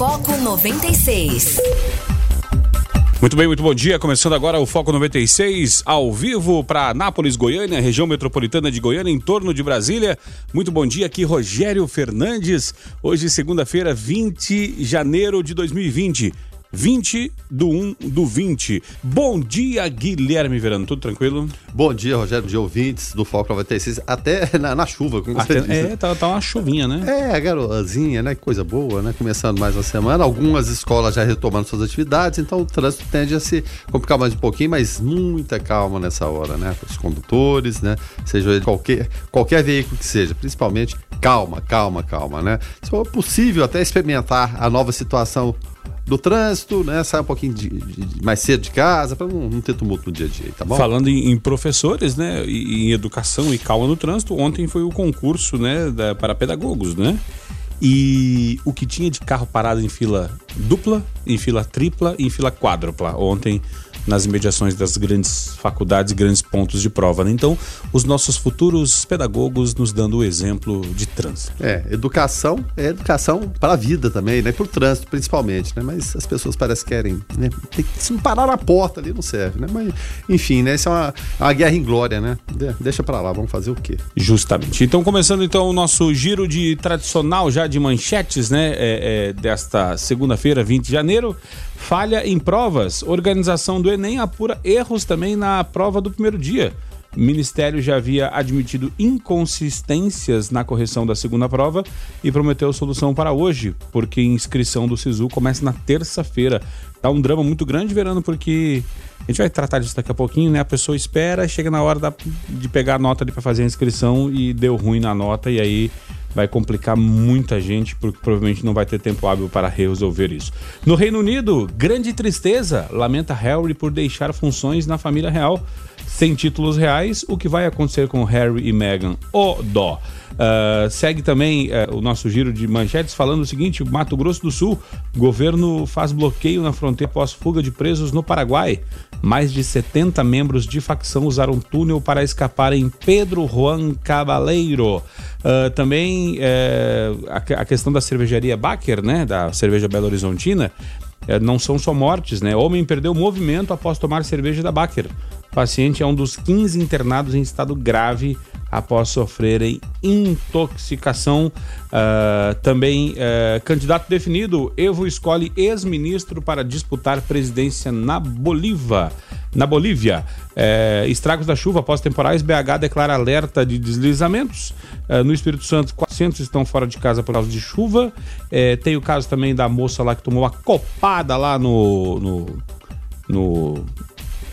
Foco 96. Muito bem, muito bom dia. Começando agora o Foco 96, ao vivo para Anápolis, Goiânia, região metropolitana de Goiânia, em torno de Brasília. Muito bom dia aqui, Rogério Fernandes. Hoje, segunda-feira, 20 de janeiro de 2020. 20 do 1 do 20. Bom dia, Guilherme Verano. Tudo tranquilo? Bom dia, Rogério, de ouvintes do Foco 96. Até na, na chuva, como Até, você disse. é, tá, tá uma chuvinha, né? É, garoazinha, né? Que coisa boa, né? Começando mais uma semana. Algumas escolas já retomando suas atividades, então o trânsito tende a se complicar mais um pouquinho, mas muita calma nessa hora, né? Para os condutores, né? Seja ele qualquer, qualquer veículo que seja, principalmente calma, calma, calma, né? Se for possível, até experimentar a nova situação do trânsito, né? Sair um pouquinho de, de- mais cedo de casa, para não, não ter tumulto no dia a dia, tá bom? Falando em, em professores, né, e em educação e calma no trânsito, ontem foi o concurso, né, da- para pedagogos, né? E o que tinha de carro parado em fila dupla, em fila tripla em fila quádrupla ontem nas imediações das grandes faculdades, grandes pontos de prova. Né? Então, os nossos futuros pedagogos nos dando o exemplo de trânsito. É, educação é educação para a vida também, né? Para o trânsito, principalmente, né? Mas as pessoas parecem que querem, né? Tem que se parar na porta ali, não serve, né? Mas, enfim, né? Isso é uma, uma guerra em glória, né? De- deixa para lá, vamos fazer o quê? Justamente. Então, começando então o nosso giro de tradicional já de manchetes, né? é, é, desta segunda-feira, 20 de janeiro. Falha em provas. Organização do Enem apura erros também na prova do primeiro dia. O Ministério já havia admitido inconsistências na correção da segunda prova e prometeu solução para hoje, porque a inscrição do SISU começa na terça-feira. Tá um drama muito grande, Verano, porque a gente vai tratar disso daqui a pouquinho, né? A pessoa espera, chega na hora da- de pegar a nota ali para fazer a inscrição e deu ruim na nota e aí vai complicar muita gente, porque provavelmente não vai ter tempo hábil para resolver isso. No Reino Unido, grande tristeza, lamenta Harry por deixar funções na família real. Sem títulos reais, o que vai acontecer com Harry e Meghan? O dó. Ah, segue também eh, o nosso giro de manchetes falando o seguinte: Mato Grosso do Sul, governo faz bloqueio na fronteira após fuga de presos no Paraguai. Mais de 70 membros de facção usaram túnel para escapar em Pedro Juan Cabaleiro. Ah, também eh, a, a questão da cervejaria Baker, né, da cerveja Belo Horizontina, eh, não são só mortes, né? Homem perdeu movimento após tomar cerveja da Baker. Paciente é um dos 15 internados em estado grave após sofrerem intoxicação. Ah, também eh, candidato definido, Evo escolhe ex-ministro para disputar presidência na Bolívia. Na Bolívia, Eh, estragos da chuva após temporais, BH declara alerta de deslizamentos. Eh, no Espírito Santo, 400 estão fora de casa por causa de chuva. Tem o caso também da moça lá que tomou uma copada lá no- no, no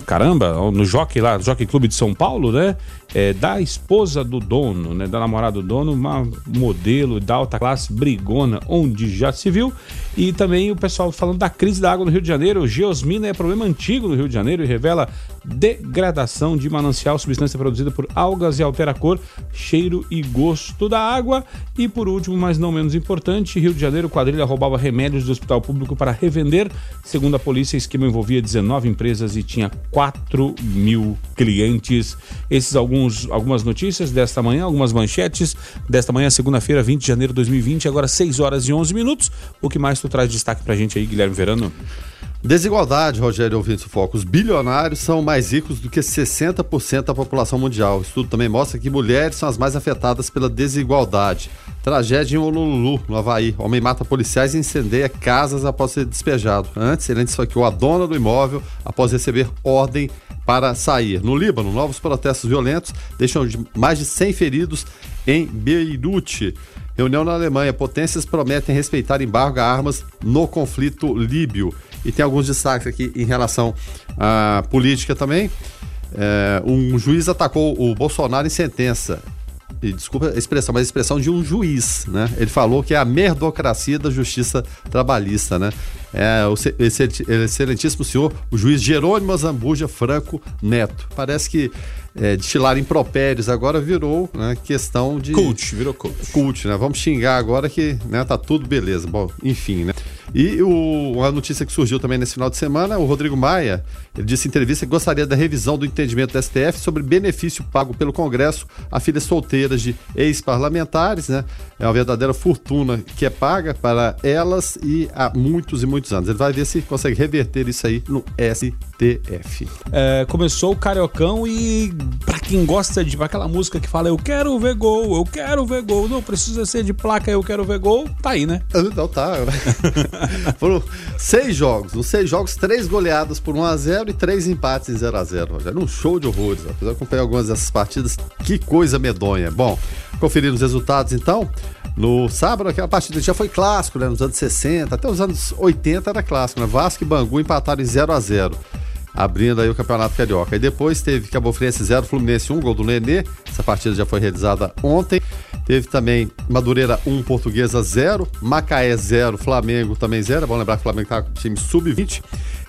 caramba, no Jockey lá, Jockey Clube de São Paulo, né? É, da esposa do dono, né? Da namorada do dono, uma modelo da alta classe, brigona, onde já se viu. E também o pessoal falando da crise da água no Rio de Janeiro. Geosmina é problema antigo no Rio de Janeiro e revela degradação de manancial, substância produzida por algas e altera a cor, cheiro e gosto da água. E por último, mas não menos importante, Rio de Janeiro, quadrilha roubava remédios do hospital público para revender. Segundo a polícia, o esquema envolvia 19 empresas e tinha 4 mil clientes. Esses alguns, algumas notícias desta manhã, algumas manchetes desta manhã, segunda-feira, 20 de janeiro de 2020, agora 6 horas e 11 minutos. O que mais tu traz de destaque pra gente aí, Guilherme Verano? Desigualdade, Rogério ouvindo o foco. Os bilionários são mais ricos do que 60% da população mundial. O estudo também mostra que mulheres são as mais afetadas pela desigualdade. Tragédia em Honolulu, no Havaí. Homem mata policiais e incendeia casas após ser despejado. Antes, ele esfaqueou a dona do imóvel após receber ordem para sair. No Líbano, novos protestos violentos deixam de- mais de 100 feridos em Beirute. Reunião na Alemanha. Potências prometem respeitar embargo a armas no conflito líbio. E tem alguns destaques aqui em relação à política também. É, um juiz atacou o Bolsonaro em sentença. Desculpa a expressão, mas a expressão de um juiz, né? Ele falou que é a merdocracia da justiça trabalhista, né? É, o ce- excel- excelentíssimo senhor, o juiz Jerônimo Zambuja Franco Neto. Parece que é, destilar impropérios agora virou né, questão de Coach, virou coach. cult, né? Vamos xingar agora que né, tá tudo beleza. Bom, enfim, né? E o, uma notícia que surgiu também nesse final de semana, o Rodrigo Maia, ele disse em entrevista que gostaria da revisão do entendimento do STF sobre benefício pago pelo Congresso a filhas solteiras de ex-parlamentares, né? É uma verdadeira fortuna que é paga para elas e há muitos e muitos anos. Ele vai ver se consegue reverter isso aí no STF. É, começou o Cariocão e pra quem gosta de aquela música que fala eu quero ver gol, eu quero ver gol, não precisa ser de placa, eu quero ver gol, tá aí, né? Não, tá. Foram seis jogos. Nos seis jogos, três goleadas por 1x0 e três empates em 0x0. Era um show de horrores. Apesar de acompanhar algumas dessas partidas, que coisa medonha. Bom, conferindo os resultados então. No sábado, aquela partida já foi clássico, né? Nos anos 60, até os anos 80 era clássico, né? Vasco e Bangu empataram em 0 a 0 abrindo aí o Campeonato Carioca. E depois teve Cabo Friense 0, Fluminense 1, gol do Nenê. Essa partida já foi realizada ontem. Teve também Madureira 1, Portuguesa 0, Macaé 0, Flamengo também 0. É bom lembrar que o Flamengo tá com time sub-20.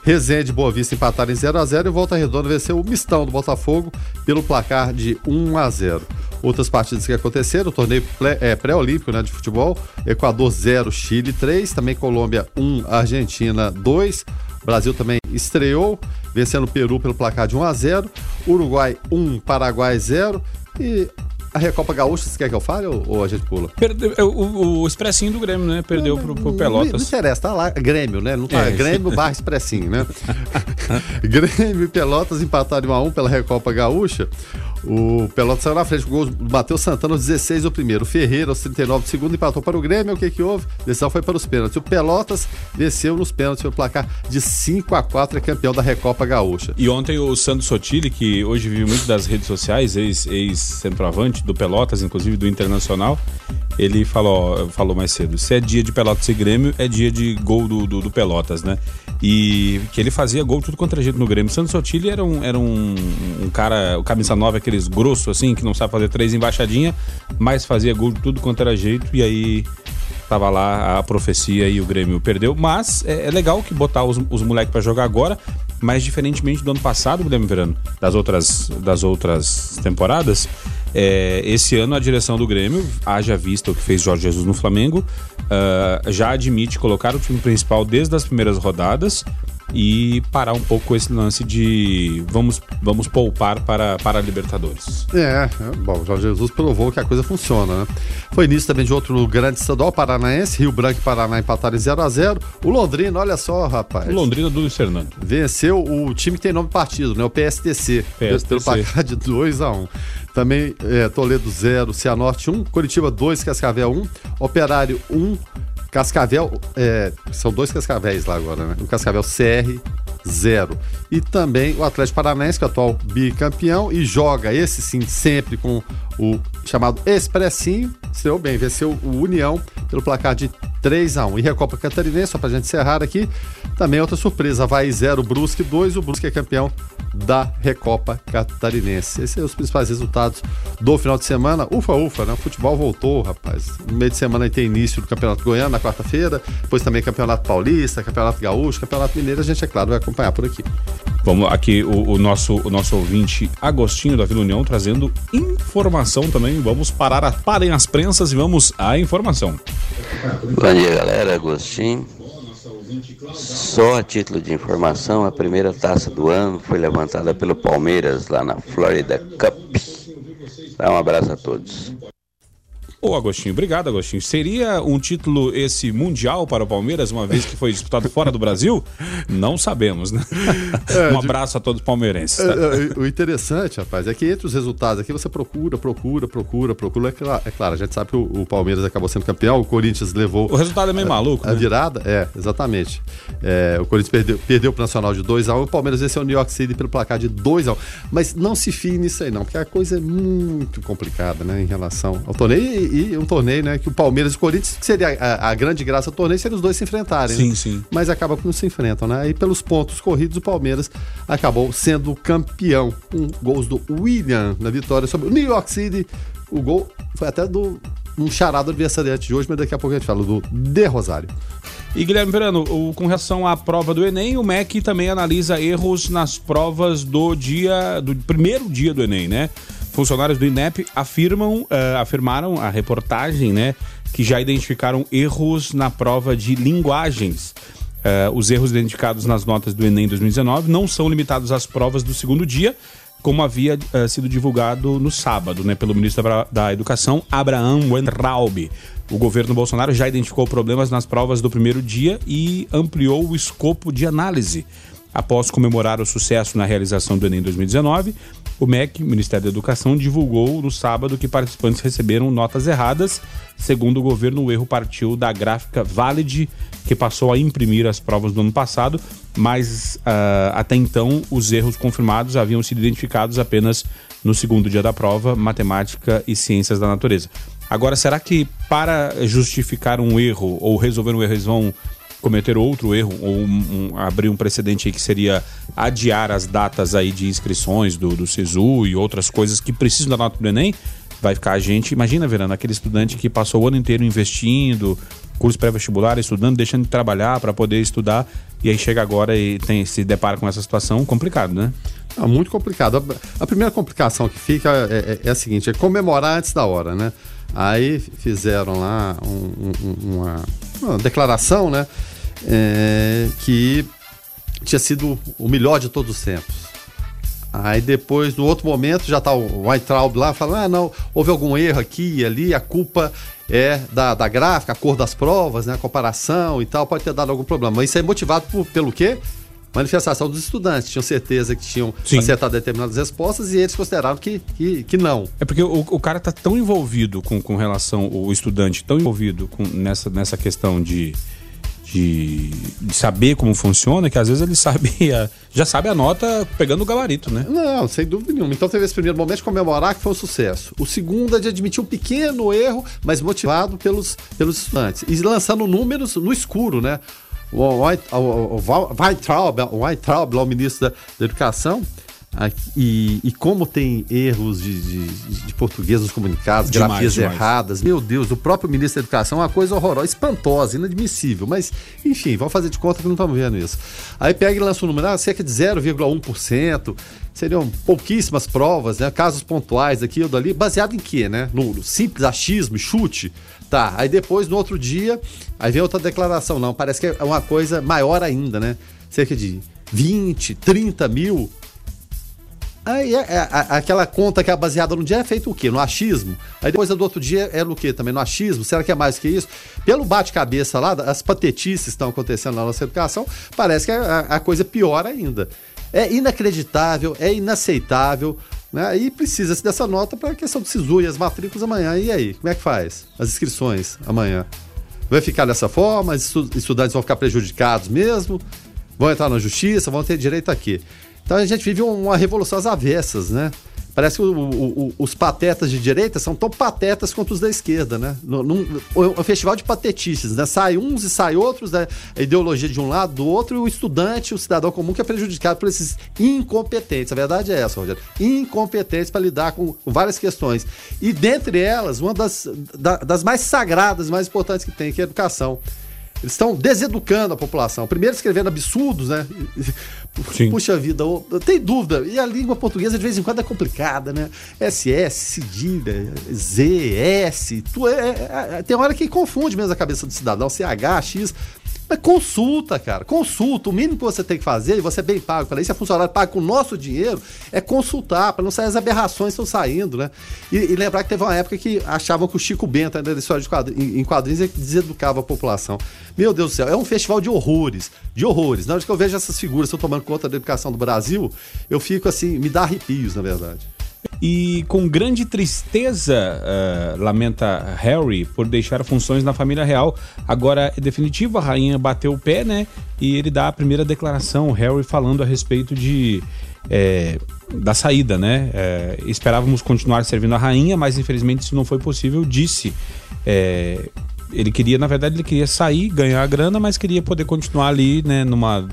Resende e Boa Vista empataram em 0 a 0 e Volta Redonda venceu o Mistão do Botafogo pelo placar de 1 a 0. Outras partidas que aconteceram, o torneio é, pré-olímpico né, de futebol, Equador 0, Chile 3, também Colômbia 1, Argentina 2. Brasil também estreou, vencendo o Peru pelo placar de 1 a 0, Uruguai 1, Paraguai 0 e a Recopa Gaúcha, você quer que eu fale ou, ou a gente pula? Perdeu, o, o, o expressinho do Grêmio, né? Perdeu não, pro, pro Pelotas. Não, não, interessa, tá lá, Grêmio, né? Não tá é, Grêmio barra expressinho, né? Grêmio e Pelotas empataram 1 a 1 pela Recopa Gaúcha. O Pelotas saiu na frente o gol Matheus Santana aos 16 o primeiro. O Ferreira aos 39 do segundo empatou para o Grêmio. O que que houve? A decisão foi para os pênaltis. O Pelotas venceu nos pênaltis pelo placar de 5 a 4 é campeão da Recopa Gaúcha. E ontem o Sandro Sotile, que hoje vive muito das redes sociais, ex-centroavante ex do Pelotas, inclusive do Internacional, ele falou, falou mais cedo: se é dia de Pelotas e Grêmio, é dia de gol do, do, do Pelotas, né? E que ele fazia gol tudo contra a gente no Grêmio. Sandro Sotile era um, era um, um cara, o camisa nova, aqueles grosso assim, que não sabe fazer três embaixadinha, mas fazia gol tudo quanto era jeito, e aí tava lá a profecia e o Grêmio perdeu. Mas é, é legal que botar os, os moleques para jogar agora, mas diferentemente do ano passado, Guilherme Verano, das outras, das outras temporadas, é, esse ano a direção do Grêmio, haja vista o que fez Jorge Jesus no Flamengo, uh, já admite colocar o time principal desde as primeiras rodadas e parar um pouco esse lance de vamos, vamos poupar para, para a Libertadores. É, é bom, Jorge Jesus provou que a coisa funciona, né? Foi início também de outro grande estadual, Paranaense, Rio Branco e Paraná empataram em 0x0. O Londrina, olha só, rapaz. O Londrina do Luiz Fernando. Venceu o time que tem nome partido, né? O PSTC. PSTC. Pelo placar de 2x1. Também é, Toledo 0, Cianorte 1, Curitiba 2, Cascavel 1, Operário 1, Cascavel, é, são dois Cascavéis lá agora, né? O Cascavel CR 0. E também o Atlético Paranaense, que é o atual bicampeão, e joga esse sim sempre com o chamado Expressinho. Estreou bem, venceu o União pelo placar de 3 a 1 E Recopa Catarinense, só pra gente encerrar aqui, também outra surpresa. Vai 0, Brusque 2. O Brusque é campeão da Recopa Catarinense. Esses são os principais resultados do final de semana. Ufa, ufa, né? O futebol voltou, rapaz. No meio de semana tem início do Campeonato Goiano, na quarta-feira. Depois também Campeonato Paulista, Campeonato Gaúcho, Campeonato Mineiro. A gente, é claro, vai acompanhar por aqui. Vamos aqui, o, o nosso, o nosso ouvinte Agostinho da Vila União trazendo informação também. Vamos parar, a, parem as prensas e vamos à informação. Bom dia, galera. Agostinho. Só a título de informação, a primeira taça do ano foi levantada pelo Palmeiras lá na Florida Cup. Dá um abraço a todos. Ô Agostinho, obrigado Agostinho. Seria um título esse mundial para o Palmeiras, uma vez que foi disputado fora do Brasil? Não sabemos, né? É, um abraço a todos os palmeirenses. Tá? É, o interessante, rapaz, é que entre os resultados aqui você procura, procura, procura, procura. É claro, é claro a gente sabe que o, o, Palmeiras acabou sendo campeão, o Corinthians levou. O resultado é meio a, maluco, A né? virada, é, exatamente. É, o Corinthians perdeu, perdeu para o Nacional de 2x1, um, o Palmeiras venceu o New York City pelo placar de 2x1. Um. Mas não se fie nisso aí, não, porque a coisa é muito complicada, né, em relação ao torneio e, um torneio, né? Que o Palmeiras e o Corinthians, que seria a, a grande graça do torneio, seria os dois se enfrentarem. Sim, né? sim. Mas acaba que não se enfrentam, né? E pelos pontos corridos, o Palmeiras acabou sendo campeão. Com gols do William na vitória sobre o New York City. O gol foi até do um charado adversariante de hoje, mas daqui a pouco a gente fala do De Rosário. E Guilherme Verano, com relação à prova do Enem, o MEC também analisa erros nas provas do dia, do primeiro dia do Enem, né? Funcionários do INEP afirmam, uh, afirmaram a reportagem, né, que já identificaram erros na prova de linguagens. Uh, os erros identificados nas notas do Enem 2019 não são limitados às provas do segundo dia, como havia uh, sido divulgado no sábado, né, pelo ministro da, da Educação, Abraham Weintraub. O governo Bolsonaro já identificou problemas nas provas do primeiro dia e ampliou o escopo de análise. Após comemorar o sucesso na realização do Enem 2019, o MEC, Ministério da Educação, divulgou no sábado que participantes receberam notas erradas. Segundo o governo, o erro partiu da gráfica Valid, que passou a imprimir as provas do ano passado, mas uh, até então os erros confirmados haviam sido identificados apenas no segundo dia da prova, matemática e ciências da natureza. Agora, será que para justificar um erro ou resolver um erro eles vão cometer outro erro ou um, um, abrir um precedente aí que seria adiar as datas aí de inscrições do, do SISU e outras coisas que precisam da nota do Enem, vai ficar a gente, imagina, Verano, aquele estudante que passou o ano inteiro investindo, curso pré-vestibular, estudando, deixando de trabalhar para poder estudar, e aí chega agora e tem, se depara com essa situação, complicado, né? É muito complicado. A, a primeira complicação que fica é, é, é, a seguinte, é comemorar antes da hora, né? Aí fizeram lá um, um, uma, uma, declaração, né? É, que tinha sido o melhor de todos os tempos. Aí depois, no outro momento, já está o Weintraub lá falando: ah, não, houve algum erro aqui e ali, a culpa é da, da gráfica, a cor das provas, né, a comparação e tal, pode ter dado algum problema. Mas isso é motivado por, pelo quê? manifestação dos estudantes. Tinham certeza que tinham Sim. acertado determinadas respostas e eles consideraram que, que, que não. É porque o, o cara está tão envolvido com, com relação, o estudante tão envolvido com, nessa, nessa questão de, de, de, saber como funciona, que às vezes ele sabe, já sabe a nota pegando o gabarito, né? Não, sem dúvida nenhuma. Então teve esse primeiro momento de comemorar que foi um sucesso. O segundo é de admitir um pequeno erro, mas motivado pelos, pelos estudantes. E lançando números no escuro, né? o Weintraub, o Weintraub, o ministro da, da Educação, e, e, como tem erros de, de, de português nos comunicados, demais, grafias demais. erradas, meu Deus, o próprio ministro da Educação é uma coisa horrorosa, espantosa, inadmissível. Mas, enfim, vamos fazer de conta que não estamos vendo isso. Aí pega e lança um número, ah, cerca de 0,1%, seriam pouquíssimas provas, né? Casos pontuais aqui ou dali, baseado em quê, né? No simples achismo, chute. Tá, aí depois, no outro dia, aí vem outra declaração. Não, parece que é uma coisa maior ainda, né? Cerca de 20, 30 mil. Aí é, é, aquela conta que é baseada no dia é feito o quê? No achismo. Aí depois do outro dia é no quê? Também no achismo? Será que é mais que isso? Pelo bate-cabeça lá, as patetices estão acontecendo na nossa educação, parece que a, a coisa pior ainda. É inacreditável, é inaceitável. Né? E precisa-se dessa nota para a questão do SISU e as matrículas amanhã. E aí, como é que faz? As inscrições amanhã. Vai ficar dessa forma? Os estudantes vão ficar prejudicados mesmo? Vão entrar na justiça? Vão ter direito aqui? Então a gente vive uma revolução às avessas, né? Parece que o, o, os patetas de direita são tão patetas quanto os da esquerda, né? Num, um festival de patetices, né? Sai uns e sai outros, né? a ideologia de um lado, do outro, e o estudante, o cidadão comum que é prejudicado por esses incompetentes. A verdade é essa, Rogério. Incompetentes para lidar com, com, várias questões. E dentre elas, uma das, da, das mais sagradas, mais importantes que tem, que é a educação. Eles estão deseducando a população. Primeiro escrevendo absurdos, né? Sim. Puxa vida, tem dúvida. E a língua portuguesa de vez em quando é complicada, né? SS, cedilha, Z, S. Tu é, é, é, tem hora que confunde mesmo a cabeça do cidadão, CH, X. Mas consulta, cara. Consulta. O mínimo que você tem que fazer, e você é bem pago para isso, é funcionário pago com o nosso dinheiro, é consultar, para não sair as aberrações que estão saindo, né? E, e, lembrar que teve uma época que achavam que o Chico Bento, ainda da história de quadrinhos, em quadrinhos, deseducava a população. Meu Deus do céu, é um festival de horrores. De horrores. Na hora que eu vejo essas figuras estão tomando conta da educação do Brasil, eu fico assim, me dá arrepios, na verdade. E com grande tristeza, uh, lamenta Harry por deixar funções na família real. Agora é definitivo, a rainha bateu o pé, né? E ele dá a primeira declaração, Harry falando a respeito de. É, da saída, né? É, esperávamos continuar servindo a rainha, mas infelizmente isso não foi possível. Disse é, ele queria, na verdade, ele queria sair, ganhar a grana, mas queria poder continuar ali, né, numa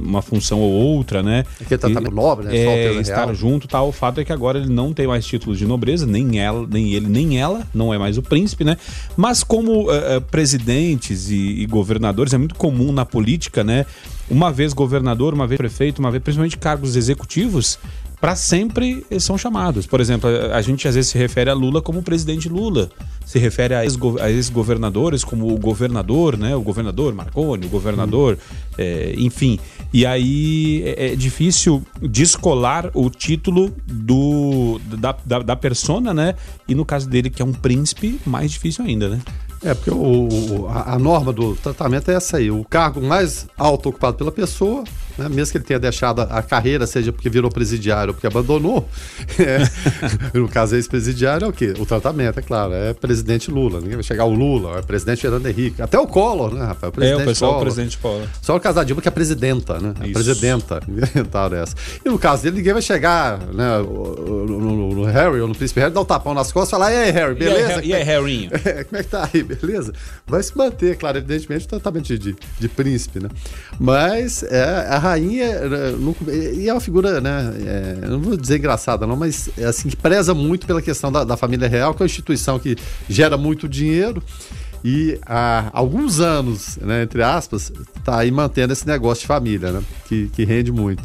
uma função ou outra, né? Porque é tratamento nobre, né? É, estar real. junto, tal. O fato é que agora ele não tem mais títulos de nobreza, nem ela, nem ele, nem ela, não é mais o príncipe, né? Mas como uh, presidentes e, e governadores é muito comum na política, né? Uma vez governador, uma vez prefeito, uma vez principalmente cargos executivos, para sempre são chamados. Por exemplo, a gente às vezes se refere a Lula como presidente Lula, se refere a ex-governadores como o governador, né? O governador Marconi, o governador, é, enfim. E aí é, é difícil descolar o título do, da, da, da persona, né? E no caso dele, que é um príncipe, mais difícil ainda, né? É, porque o, a, a, norma do tratamento é essa aí. O cargo mais alto ocupado pela pessoa, né, mesmo que ele tenha deixado a, carreira, seja porque virou presidiário ou porque abandonou, é, no caso ex-presidiário é o quê? O tratamento, é claro, é presidente Lula. Ninguém vai chegar o Lula, é presidente Fernando Henrique. Até o Collor, né, rapaz? O é, o pessoal Collor. presidente Collor. Só o Dilma que é presidenta, né? A presidenta. Inventaram essa. E no caso dele, ninguém vai chegar né, no, no, no Harry ou no príncipe Harry, dar um tapão nas costas e falar: e aí, Harry, beleza? E aí, Harry? Como é que tá aí? beleza? Vai se manter, claro, evidentemente, o tratamento de, de príncipe, né? Mas é, a rainha, não, e é uma figura, né? É, não vou dizer engraçada, não, mas é assim, que preza muito pela questão da, da família real, que é uma instituição que gera muito dinheiro e há alguns anos, né, entre aspas, está aí mantendo esse negócio de família, né, que, que rende muito.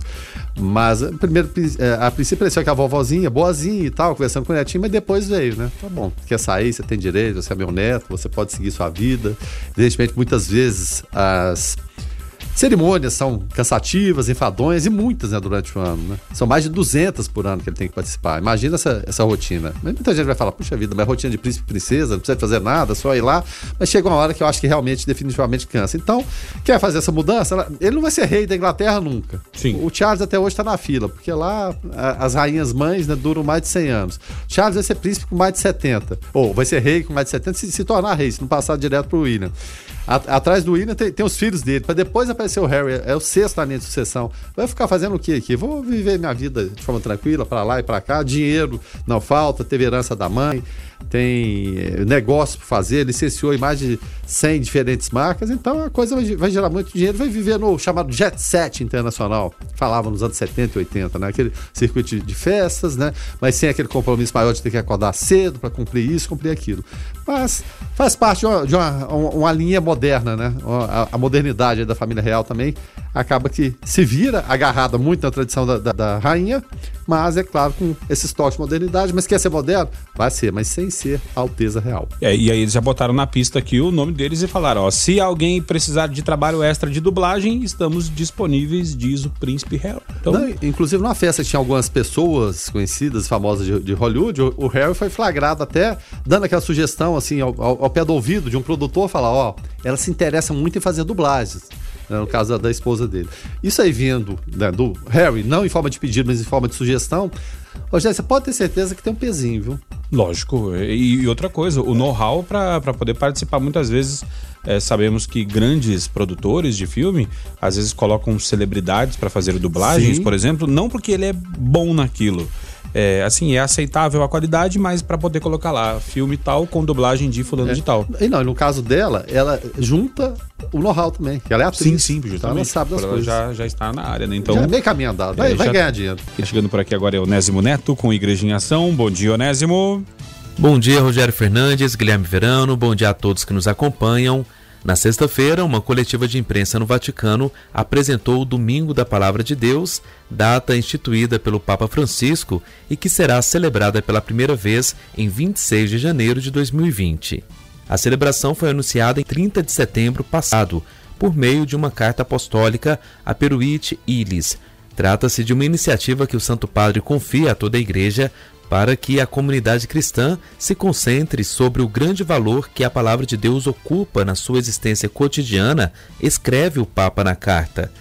Mas, primeiro, é, a princípio parecia que a vovozinha, boazinha e tal, conversando com o netinho, mas depois veio, né? Tá bom, quer sair, você tem direito, você é meu neto, você pode seguir sua vida. Evidentemente, muitas vezes as Cerimônias são cansativas, enfadonhas e muitas né, durante o ano. Né? São mais de 200 por ano que ele tem que participar. Imagina essa, essa rotina. Muita gente vai falar, puxa vida, mas rotina de príncipe e princesa, não precisa fazer nada, só ir lá. Mas chega uma hora que eu acho que realmente, definitivamente cansa. Então, quer fazer essa mudança? Ele não vai ser rei da Inglaterra nunca. Sim. O Charles até hoje está na fila, porque lá a, as rainhas mães né, duram mais de 100 anos. Charles vai ser príncipe com mais de 70. Ou vai ser rei com mais de 70 se, se tornar rei, se não passar direto para o William. Atrás do William tem, tem os filhos dele, para depois aparecer o Harry, é o sexto na linha de sucessão. Vai ficar fazendo o que aqui? Vou viver minha vida de forma tranquila, para lá e para cá. Dinheiro não falta, teve herança da mãe tem eh, negócio para fazer, licenciou em mais de 100 diferentes marcas, então a coisa vai, vai, gerar muito dinheiro, vai viver no chamado jet set internacional, falava nos anos 70 e 80, né? Aquele circuito de, de festas, né? Mas sem aquele compromisso maior de ter que acordar cedo para cumprir isso, cumprir aquilo. Mas faz parte de uma, de uma, uma linha moderna, né? A, a, modernidade da família real também acaba que se vira agarrada muito na tradição da, da, da rainha, mas é claro com esses toques de modernidade, mas quer ser moderno? Vai ser, mas sem ser Alteza Real. É, e aí eles já botaram na pista aqui o nome deles e falaram: ó, se alguém precisar de trabalho extra de dublagem, estamos disponíveis, diz o Príncipe Harry. Então... Não, inclusive numa festa que tinha algumas pessoas conhecidas, famosas de, de Hollywood, o, o, Harry foi flagrado até dando aquela sugestão assim ao, ao, ao pé do ouvido de um produtor falar: ó, ela se interessa muito em fazer dublagens né, no caso da, esposa dele. Isso aí vindo né, do Harry, não em forma de pedido, mas em forma de sugestão, Rogério, você pode ter certeza que tem um pezinho, viu? Lógico. E, e outra coisa, o know-how para poder participar, muitas vezes é, sabemos que grandes produtores de filme às vezes colocam celebridades para fazer dublagens, Sim. por exemplo, não porque ele é bom naquilo é, assim, é aceitável a qualidade, mas para poder colocar lá filme tal com dublagem de fulano é. de tal. E não, no caso dela, ela junta o know-how também, que ela é atriz. Sim, sim, justamente. Então ela sabe das ela coisas. Já, já está na área, né? Então, já é meio caminho andado, vai, é, vai ganhar dinheiro. Chegando por aqui agora é o Onésimo Neto com Igreja em Ação. Bom dia, Onésimo. Bom dia, Rogério Fernandes, Guilherme Verano, bom dia a todos que nos acompanham. Na sexta-feira, uma coletiva de imprensa no Vaticano apresentou o Domingo da Palavra de Deus, data instituída pelo Papa Francisco e que será celebrada pela primeira vez em 26 de janeiro de 2020. A celebração foi anunciada em 30 de setembro passado, por meio de uma carta apostólica a Peruit Ilis. Trata-se de uma iniciativa que o Santo Padre confia a toda a Igreja para que a comunidade cristã se concentre sobre o grande valor que a palavra de Deus ocupa na sua existência cotidiana, escreve o Papa na carta.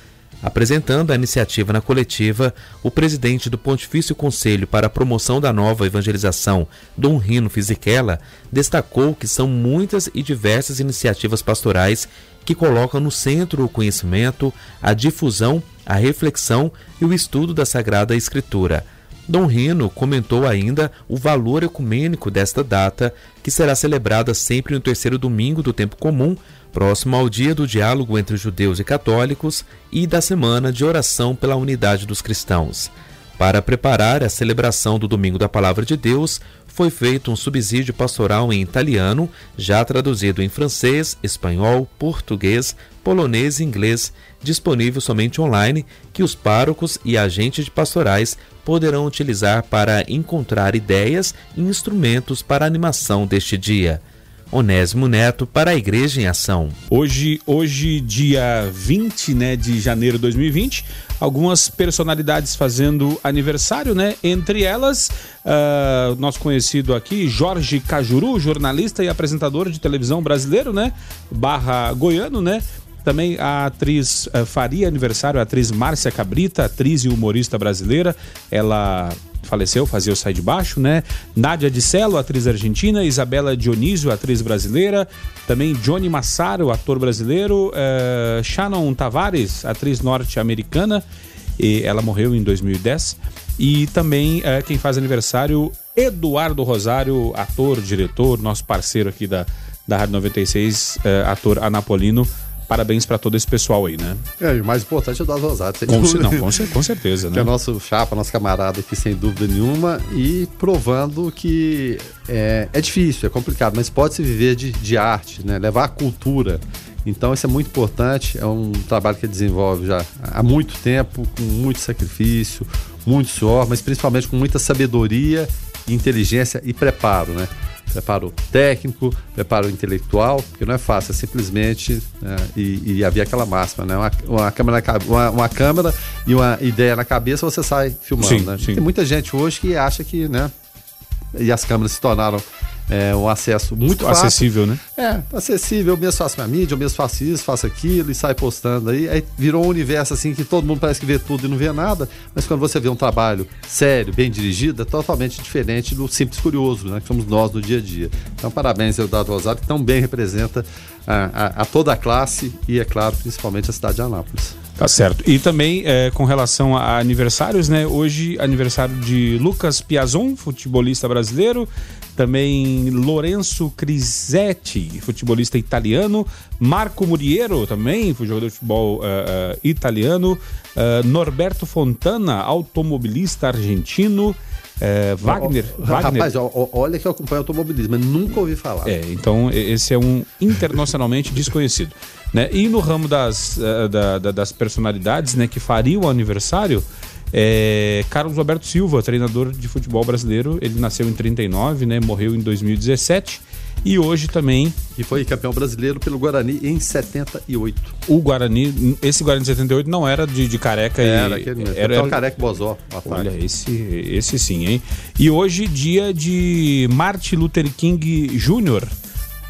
Apresentando a iniciativa na coletiva, o presidente do Pontifício Conselho para a Promoção da Nova Evangelização, Dom Rino Fisichella, destacou que são muitas e diversas iniciativas pastorais que colocam no centro o conhecimento, a difusão, a reflexão e o estudo da Sagrada Escritura. Dom Rino comentou ainda o valor ecumênico desta data, que será celebrada sempre no terceiro domingo do tempo comum, próximo ao dia do diálogo entre judeus e católicos e da semana de oração pela unidade dos cristãos. Para preparar a celebração do Domingo da Palavra de Deus, foi feito um subsídio pastoral em italiano, já traduzido em francês, espanhol, português, polonês e inglês, disponível somente online, que os párocos e agentes de pastorais poderão utilizar para encontrar ideias e instrumentos para a animação deste dia. Onésimo Neto para a Igreja em Ação. Hoje, hoje dia 20 né, de janeiro de 2020, algumas personalidades fazendo aniversário, né? Entre elas, uh, nosso conhecido aqui, Jorge Cajuru, jornalista e apresentador de televisão brasileiro, né? Barra goiano, né? Também a atriz uh, faria aniversário, a atriz Márcia Cabrita, atriz e humorista brasileira. Ela faleceu, fazia o Sai de Baixo, né? Nádia Dicelo, atriz argentina, Isabela Dionísio, atriz brasileira, também Johnny Massaro, ator brasileiro, uh, Shannon Tavares, atriz norte-americana, e ela morreu em 2010. E também uh, quem faz aniversário, Eduardo Rosário, ator, diretor, nosso parceiro aqui da, da Rádio 96, uh, ator anapolino, parabéns para todo esse pessoal aí, né? É, e o mais importante é o das Rosadas. Com, não, com, com, certeza, né? Que é nosso chapa, nosso camarada aqui, sem dúvida nenhuma, e provando que é, é difícil, é complicado, mas pode-se viver de, de arte, né? Levar a cultura. Então isso é muito importante, é um trabalho que desenvolve já há muito tempo, com muito sacrifício, muito suor, mas principalmente com muita sabedoria, inteligência e preparo, né? Preparo técnico, preparo intelectual, porque não é fácil, é simplesmente né, e, e, havia aquela máxima, né? Uma, uma, câmera, uma, uma, câmera e uma ideia na cabeça, você sai filmando. Sim, né? sim. Tem muita gente hoje que acha que, né? E as câmeras se tornaram é, um acesso muito fácil. Acessível, né? É, acessível. Eu mesmo faço minha mídia, eu mesmo faço isso, faço aquilo e sai postando aí. Aí virou um universo assim que todo mundo parece que vê tudo e não vê nada, mas quando você vê um trabalho sério, bem dirigido, é totalmente diferente do simples curioso, né? Que somos nós no dia a dia. Então, parabéns ao Dado Rosário, que tão bem representa a, a, a toda a classe e, é claro, principalmente a cidade de Anápolis. Tá certo. E também é, com relação a aniversários, né? Hoje, aniversário de Lucas Piazon, futebolista brasileiro. Também Lorenzo Crisetti, futebolista italiano. Marco Muriero, também, jogador de futebol uh, uh, italiano. Uh, Norberto Fontana, automobilista argentino. É, Wagner, Wagner. Rapaz, olha que eu acompanho automobilismo, mas nunca ouvi falar. É, então esse é um internacionalmente desconhecido. Né? E no ramo das, da, da, das personalidades né, que fariam o aniversário, é, Carlos Alberto Silva, treinador de futebol brasileiro, ele nasceu em 39, né, morreu em 2017 e hoje também. E foi campeão brasileiro pelo Guarani em 78. O Guarani, esse Guarani de 78 não era de, de careca era, e. Aquele mesmo. Era, era careca Bozó. Olha, esse, esse sim, hein? E hoje, dia de Martin Luther King Jr.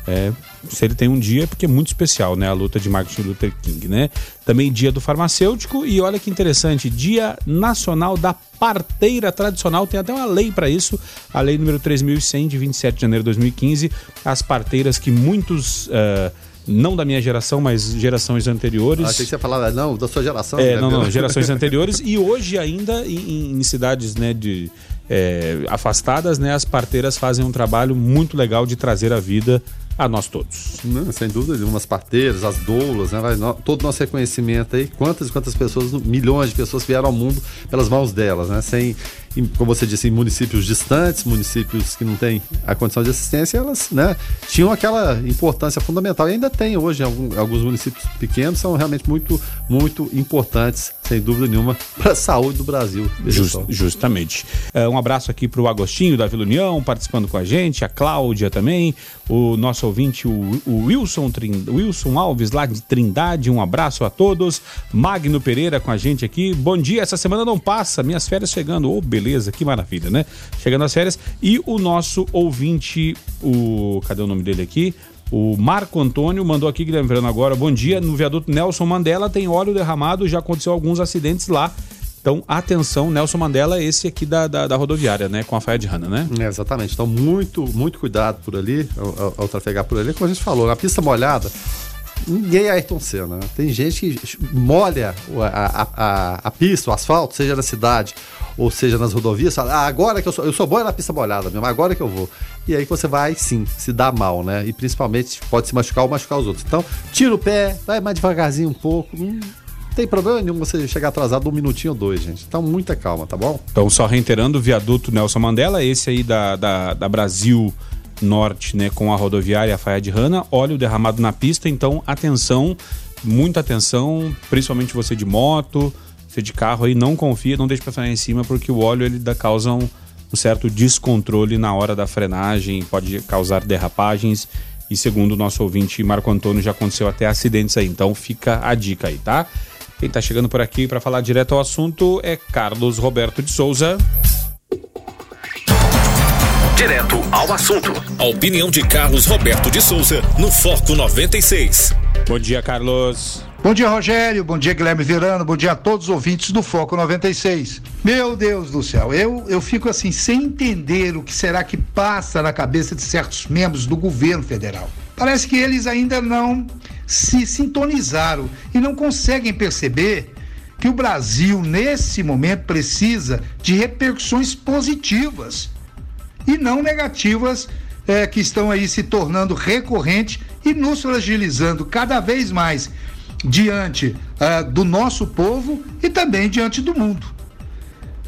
É, se ele tem um dia, é porque é muito especial, né? A luta de Martin Luther King, né? Também dia do farmacêutico e olha que interessante, dia nacional da parteira tradicional, tem até uma lei para isso, a lei número 3100 de 27 de janeiro de 2015, as parteiras que muitos... Uh, não da minha geração, mas gerações anteriores. Achei que você falava, não, da sua geração. É, né? não, não, gerações anteriores. E hoje ainda em, em cidades né, de, é, afastadas, né, as parteiras fazem um trabalho muito legal de trazer a vida a nós todos. Não, sem dúvida, umas parteiras, as doulas, né? todo o nosso reconhecimento aí, quantas e quantas pessoas, milhões de pessoas vieram ao mundo pelas mãos delas, né? Sem, como você disse, em municípios distantes, municípios que não têm a condição de assistência, elas né, tinham aquela importância fundamental e ainda tem hoje alguns municípios pequenos, são realmente muito, muito importantes, sem dúvida nenhuma, para a saúde do Brasil. Just, justamente. Uh, um abraço aqui para o Agostinho da Vila União, participando com a gente, a Cláudia também, o nosso ouvinte, o, o Wilson, Wilson Alves, lá de Trindade, um abraço a todos. Magno Pereira com a gente aqui. Bom dia, essa semana não passa, minhas férias chegando. Ô, oh, beleza, que maravilha, né? Chegando as férias. E o nosso ouvinte, o. Cadê o nome dele aqui? O Marco Antônio mandou aqui, Guilherme Verano, agora. Bom dia. No viaduto Nelson Mandela tem óleo derramado, já aconteceu alguns acidentes lá. Então, atenção, Nelson Mandela, esse aqui da, da, da rodoviária, né? Com a Faia de Rana, né? É, exatamente. Então, muito, muito cuidado por ali, ao, ao, ao trafegar por ali. Como a gente falou, na pista molhada, ninguém é Ayrton Senna. Né? Tem gente que molha a, a, a, pista, o asfalto, seja na cidade ou seja nas rodovias, fala, ah, agora que eu sou, eu sou bom é na pista molhada mesmo, agora que eu vou. E aí você vai, sim, se dá mal, né? E principalmente pode se machucar ou machucar os outros. Então, tira o pé, vai mais devagarzinho um pouco, hum, tem problema nenhum você chegar atrasado um minutinho ou dois, gente. Então, muita calma, tá bom? Então, só reiterando, o viaduto Nelson Mandela, esse aí da, da, da Brasil Norte, né, com a rodoviária de Rana, óleo derramado na pista, então atenção, muita atenção, principalmente você de moto, você de carro aí, não confia, não deixe passar em cima, porque o óleo ele dá, causa um, um certo descontrole na hora da frenagem, pode causar derrapagens e segundo o nosso ouvinte Marco Antônio, já aconteceu até acidentes aí. Então fica a dica aí, tá? Quem tá chegando por aqui para falar direto ao assunto é Carlos Roberto de Souza. Direto ao assunto. A opinião de Carlos Roberto de Souza no Foco 96. Bom dia, Carlos. Bom dia, Rogério. Bom dia, Guilherme Verano. Bom dia a todos os ouvintes do Foco 96. Meu Deus do céu, eu, eu fico assim sem entender o que será que passa na cabeça de certos membros do governo federal. Parece que eles ainda não se sintonizaram e não conseguem perceber que o Brasil, nesse momento, precisa de repercussões positivas e não negativas é, que estão aí se tornando recorrentes e nos fragilizando cada vez mais diante uh, do nosso povo e também diante do mundo.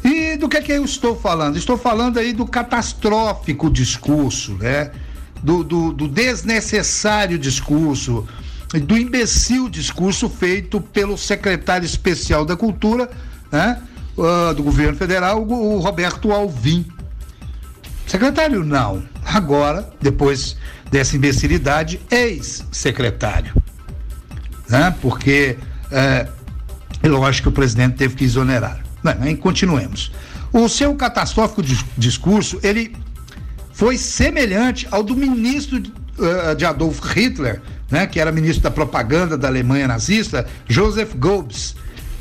E do que é que eu estou falando? Estou falando aí do catastrófico discurso, né? Do, do, do desnecessário discurso, do imbecil discurso feito pelo secretário especial da Cultura, né? Uh, do governo federal, o, Roberto Alvim. Secretário, não. Agora, depois dessa imbecilidade, ex-secretário né? porque é, é lógico que o presidente teve que exonerar. Não, continuemos. O seu catastrófico discurso, ele foi semelhante ao do ministro uh, de Adolf Hitler, né, que era ministro da propaganda da Alemanha nazista, Joseph Goebbels,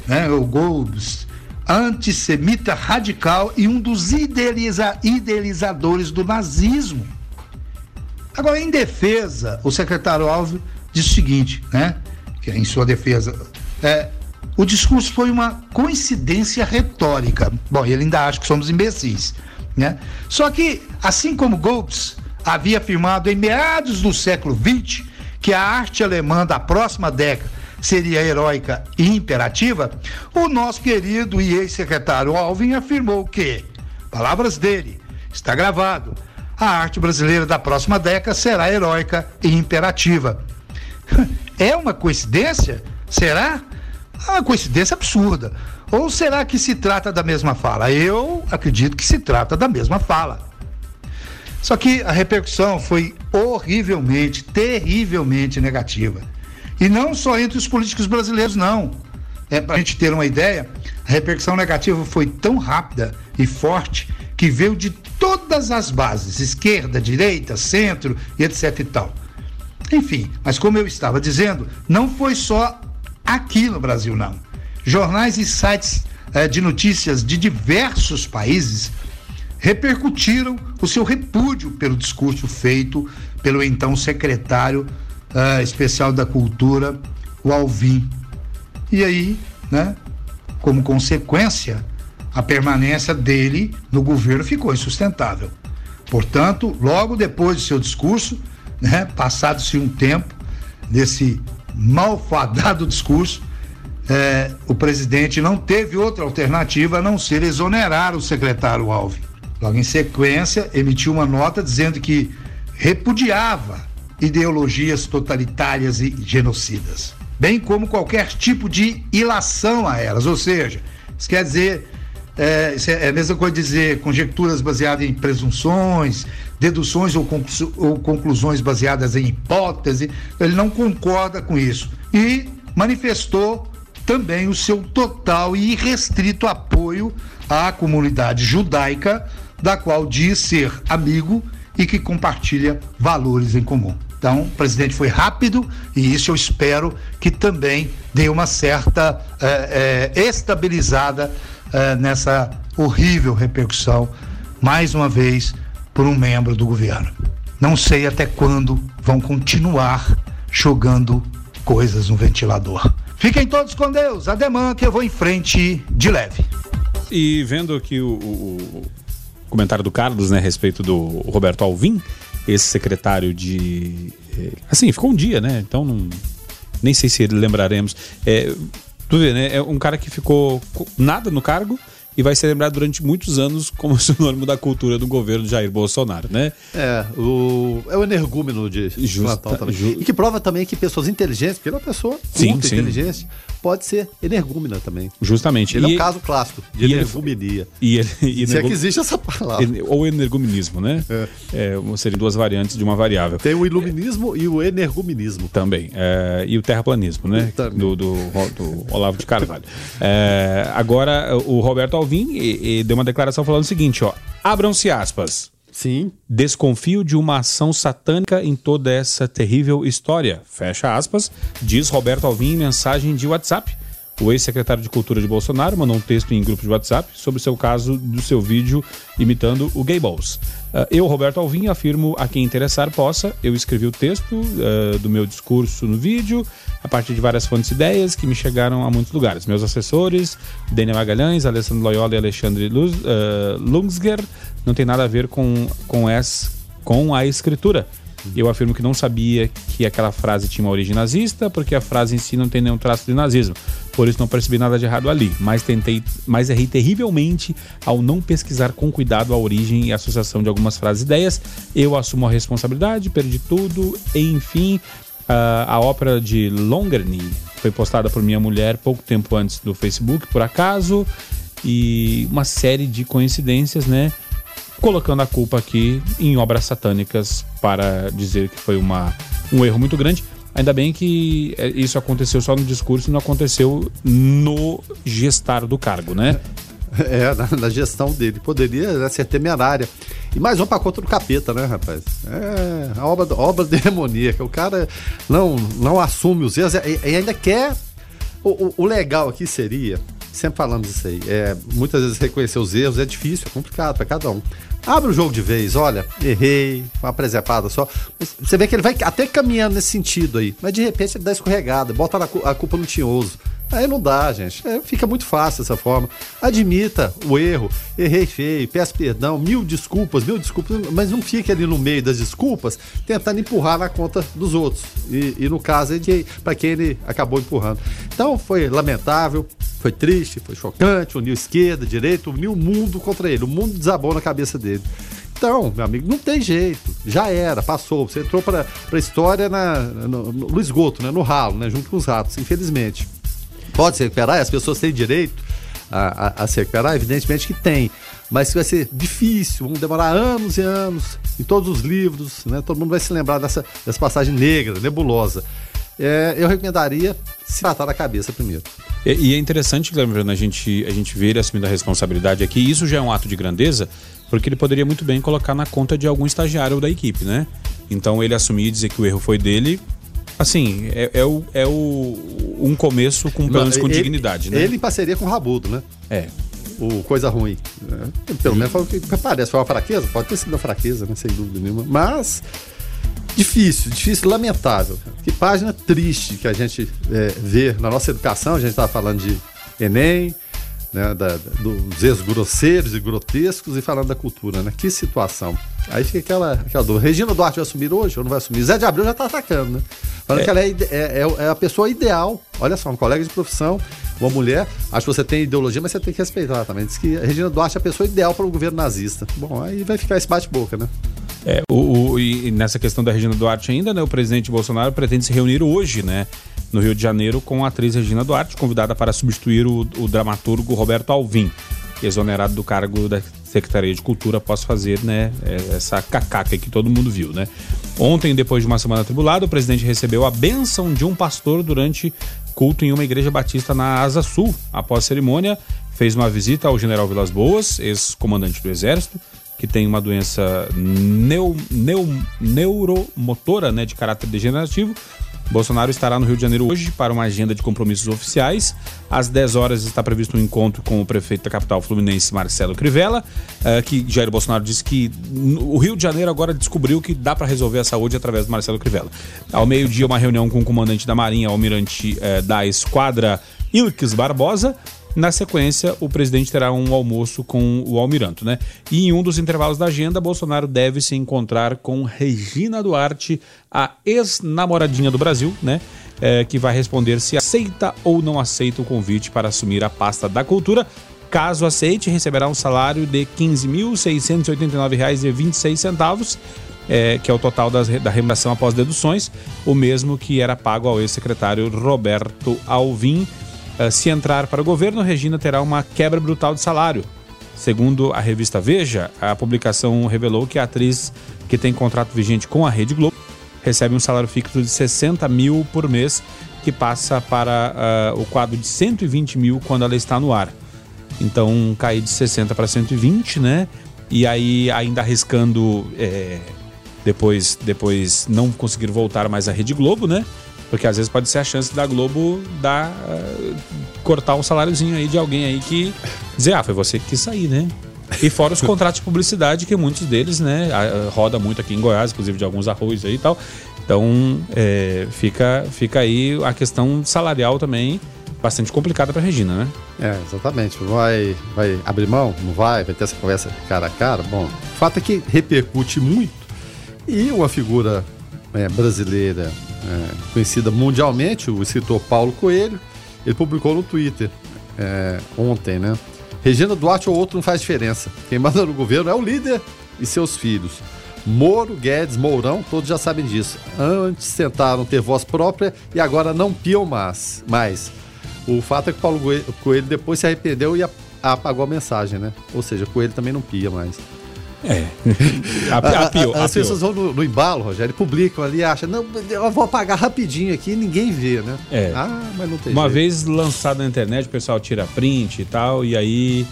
né, o Goebbels, antissemita radical e um dos idealiza idealizadores do nazismo. Agora, em defesa, o secretário Alves diz o seguinte, né? que é em sua defesa, é, o discurso foi uma coincidência retórica. Bom, ele ainda acha que somos imbecis. Né? Só que, assim como Goebbels havia afirmado em meados do século XX que a arte alemã da próxima década seria heróica e imperativa, o nosso querido e ex-secretário Alvin afirmou que, palavras dele, está gravado, a arte brasileira da próxima década será heróica e imperativa. É uma coincidência? Será? É uma coincidência absurda. Ou será que se trata da mesma fala? Eu acredito que se trata da mesma fala. Só que a repercussão foi horrivelmente, terrivelmente negativa. E não só entre os políticos brasileiros, não. É, Para a gente ter uma ideia, a repercussão negativa foi tão rápida e forte que veio de todas as bases esquerda, direita, centro e etc e tal. Enfim, mas como eu estava dizendo, não foi só aqui no Brasil, não. Jornais e sites eh, de notícias de diversos países repercutiram o seu repúdio pelo discurso feito pelo então secretário eh, especial da Cultura, o Alvim. E aí, né, como consequência, a permanência dele no governo ficou insustentável. Portanto, logo depois do seu discurso, né? Passado-se um tempo desse malfadado discurso, é, o presidente não teve outra alternativa a não ser exonerar o secretário Alves. Logo em sequência, emitiu uma nota dizendo que repudiava ideologias totalitárias e genocidas, bem como qualquer tipo de ilação a elas. Ou seja, isso quer dizer é, é a mesma coisa dizer conjecturas baseadas em presunções, deduções ou, conclu ou conclusões baseadas em hipótese. Ele não concorda com isso e manifestou também o seu total e irrestrito apoio à comunidade judaica, da qual diz ser amigo e que compartilha valores em comum. Então, o presidente foi rápido e isso eu espero que também dê uma certa é, é, estabilizada é, nessa horrível repercussão, mais uma vez, por um membro do governo. Não sei até quando vão continuar jogando coisas no ventilador. Fiquem todos com Deus, ademã que eu vou em frente de leve. E vendo aqui o, o, o comentário do Carlos, né, a respeito do Roberto Alvim, esse secretário de. Eh, assim, ficou um dia, né? Então não, nem sei se lembraremos. É, Tu vê, né? É um cara que ficou co- nada no cargo e vai ser lembrado durante muitos anos como sinônimo da cultura do governo de Jair Bolsonaro, né? É, o, é o energúmeno de Justa- plantão também. ju- E que prova também que pessoas inteligentes, porque ele é uma pessoa Sim, muito sim. inteligente, pode ser energúmena também. Justamente. Ele é E- um caso clássico de ele- energumenia. E ele, e Se é que existe essa palavra. ou energuminismo, né? É. seriam duas variantes de uma variável. Tem o iluminismo e o energuminismo. Também. É, e o terraplanismo, né? Do, do, do Olavo de Carvalho. É, agora, o Roberto Alvim e- e deu uma declaração falando o seguinte, ó. Abram-se aspas. Sim. Desconfio de uma ação satânica em toda essa terrível história. Fecha aspas, diz Roberto Alvim em mensagem de WhatsApp. O ex-secretário de Cultura de Bolsonaro mandou um texto em grupo de WhatsApp sobre seu caso do seu vídeo imitando o Gay Balls. Eu, Roberto Alvim, afirmo a quem interessar possa. Eu escrevi o texto ah, do meu discurso no vídeo a partir de várias fontes e ideias que me chegaram a muitos lugares. Meus assessores, Daniel Magalhães, Alessandro Loyola e Alexandre ah, Lungsger, não tem nada a ver com, com, com a escritura. Eu afirmo que não sabia que aquela frase tinha uma origem nazista, porque a frase em si não tem nenhum traço de nazismo. Por isso não percebi nada de errado ali, mas tentei, mas errei terrivelmente ao não pesquisar com cuidado a origem e associação de algumas frases e ideias. Eu assumo a responsabilidade, perdi tudo, enfim, a, a ópera de Longerny foi postada por minha mulher pouco tempo antes do Facebook, por acaso, e uma série de coincidências, né? Colocando a culpa aqui em obras satânicas para dizer que foi uma, um erro muito grande. Ainda bem que é, isso aconteceu só no discurso e não aconteceu no gestar do cargo, né? É, na, na gestão dele. Poderia né, ser temerária. E mais um pacote do capeta, né, rapaz? É, a obra, obra demoníaca. O cara não, não assume os erros e, e ainda quer. O, o- o legal aqui seria, sempre falamos isso aí, é, muitas vezes reconhecer os erros é difícil, é complicado para cada um. Abre o jogo de vez, olha, errei, uma presepada só. Você vê que ele vai até caminhando nesse sentido aí, mas de repente ele dá escorregada, bota a culpa no tinhoso. Aí não dá, gente. É, fica muito fácil dessa forma. Admita o erro, errei feio, peço perdão, mil desculpas, mil desculpas, mas não fique ali no meio das desculpas tentando empurrar na conta dos outros. E, e no caso é para quem ele acabou empurrando. Então foi lamentável, foi triste, foi chocante, uniu esquerda, direita, uniu o mundo contra ele. O mundo desabou na cabeça dele. Então, meu amigo, não tem jeito. Já era, passou. Você entrou para a história na, no, no esgoto, né? no ralo, né? junto com os ratos, infelizmente. Pode se recuperar, as pessoas têm direito a, a- a se recuperar, evidentemente que tem. Mas vai ser difícil, vão demorar anos e anos, em todos os livros, né? Todo mundo vai se lembrar dessa, dessa passagem negra, nebulosa. É, eu recomendaria se tratar da cabeça primeiro. E, e é interessante, Guilherme, a gente, a gente ver ele assumindo a responsabilidade aqui. Isso já é um ato de grandeza, porque ele poderia muito bem colocar na conta de algum estagiário da equipe, né? Então ele assumir e dizer que o erro foi dele, assim, é, é o, é o, um começo com, pelo menos com Ele- dignidade, né? Ele em parceria com o Rabudo, né? É. o Coisa Ruim. né? Pelo menos foi o que parece. Foi uma fraqueza? Pode ter sido uma fraqueza, né? Sem dúvida nenhuma. Mas. Difícil, difícil, lamentável. Que página triste que a gente é, vê na nossa educação. A gente estava falando de Enem, né, da- dos erros grosseiros e grotescos e falando da cultura, né? Que situação. Aí fica aquela, aquela dúvida. Regina Duarte vai assumir hoje ou não vai assumir? Zé de Abril já está atacando, né? Falando É. que ela é, é- é- é a pessoa ideal. Olha só, uma colega de profissão, uma mulher. Acho que você tem ideologia, mas você tem que respeitar também. Diz que a Regina Duarte é a pessoa ideal para o governo nazista. Bom, aí vai ficar esse bate-boca, né? É, o, o- e nessa questão da Regina Duarte ainda, né, o presidente Bolsonaro pretende se reunir hoje, né, no Rio de Janeiro, com a atriz Regina Duarte, convidada para substituir o, o dramaturgo Roberto Alvim, exonerado do cargo da Secretaria de Cultura após fazer, né, é, essa cacaca que todo mundo viu, né. Ontem, depois de uma semana atribulada, o presidente recebeu a bênção de um pastor durante culto em uma igreja batista na Asa Sul. Após a cerimônia, fez uma visita ao general Vilas Boas, ex-comandante do Exército, que tem uma doença neu, neu, neuromotora, né, de caráter degenerativo. Bolsonaro estará no Rio de Janeiro hoje para uma agenda de compromissos oficiais. Às 10 horas está previsto um encontro com o prefeito da capital fluminense, Marcelo Crivella, eh, que Jair Bolsonaro disse que o Rio de Janeiro agora descobriu que dá para resolver a saúde através do Marcelo Crivella. Ao meio-dia, uma reunião com o comandante da Marinha, almirante eh, da esquadra Ilques Barbosa. Na sequência, o presidente terá um almoço com o almirante, né? E em um dos intervalos da agenda, Bolsonaro deve se encontrar com Regina Duarte, a ex-namoradinha do Brasil, né? é, que vai responder se aceita ou não aceita o convite para assumir a pasta da cultura. Caso aceite, receberá um salário de R$ 15.689,26, é, que é o total das, da remuneração após deduções, o mesmo que era pago ao ex-secretário Roberto Alvim. Uh, se entrar para o governo, Regina terá uma quebra brutal de salário. Segundo a revista Veja, a publicação revelou que a atriz que tem contrato vigente com a Rede Globo recebe um salário fixo de 60 mil por mês, que passa para uh, o quadro de 120 mil quando ela está no ar. Então, cair de 60 para 120, né? E aí, ainda arriscando é, depois, depois não conseguir voltar mais à Rede Globo, né? Porque às vezes pode ser a chance da Globo dar, uh, cortar um saláriozinho aí de alguém aí que dizer, ah, foi você que quis sair, né? E fora os contratos de publicidade, que muitos deles, né, roda muito aqui em Goiás, inclusive de alguns arroz aí e tal. Então, é, fica, fica aí a questão salarial também bastante complicada para Regina, né? É, exatamente. Vai, vai abrir mão? Não vai? Vai ter essa conversa cara a cara? Bom, o fato é que repercute muito e uma figura é, brasileira é, conhecida mundialmente, o escritor Paulo Coelho, ele publicou no Twitter é, ontem, né? Regina Duarte ou outro não faz diferença. Quem manda no governo é o líder e seus filhos. Moro, Guedes, Mourão, todos já sabem disso. Antes tentaram ter voz própria e agora não piam mais. mais. O fato é que Paulo Coelho depois se arrependeu e apagou a mensagem, né? Ou seja, Coelho também não pia mais. É. A, a, a, as pessoas vão no, no, embalo, Rogério, publicam ali e acham, não, eu vou apagar rapidinho aqui e ninguém vê, né? É. Ah, mas não tem Uma jeito. vez lançado na internet, o pessoal tira print e tal, e aí.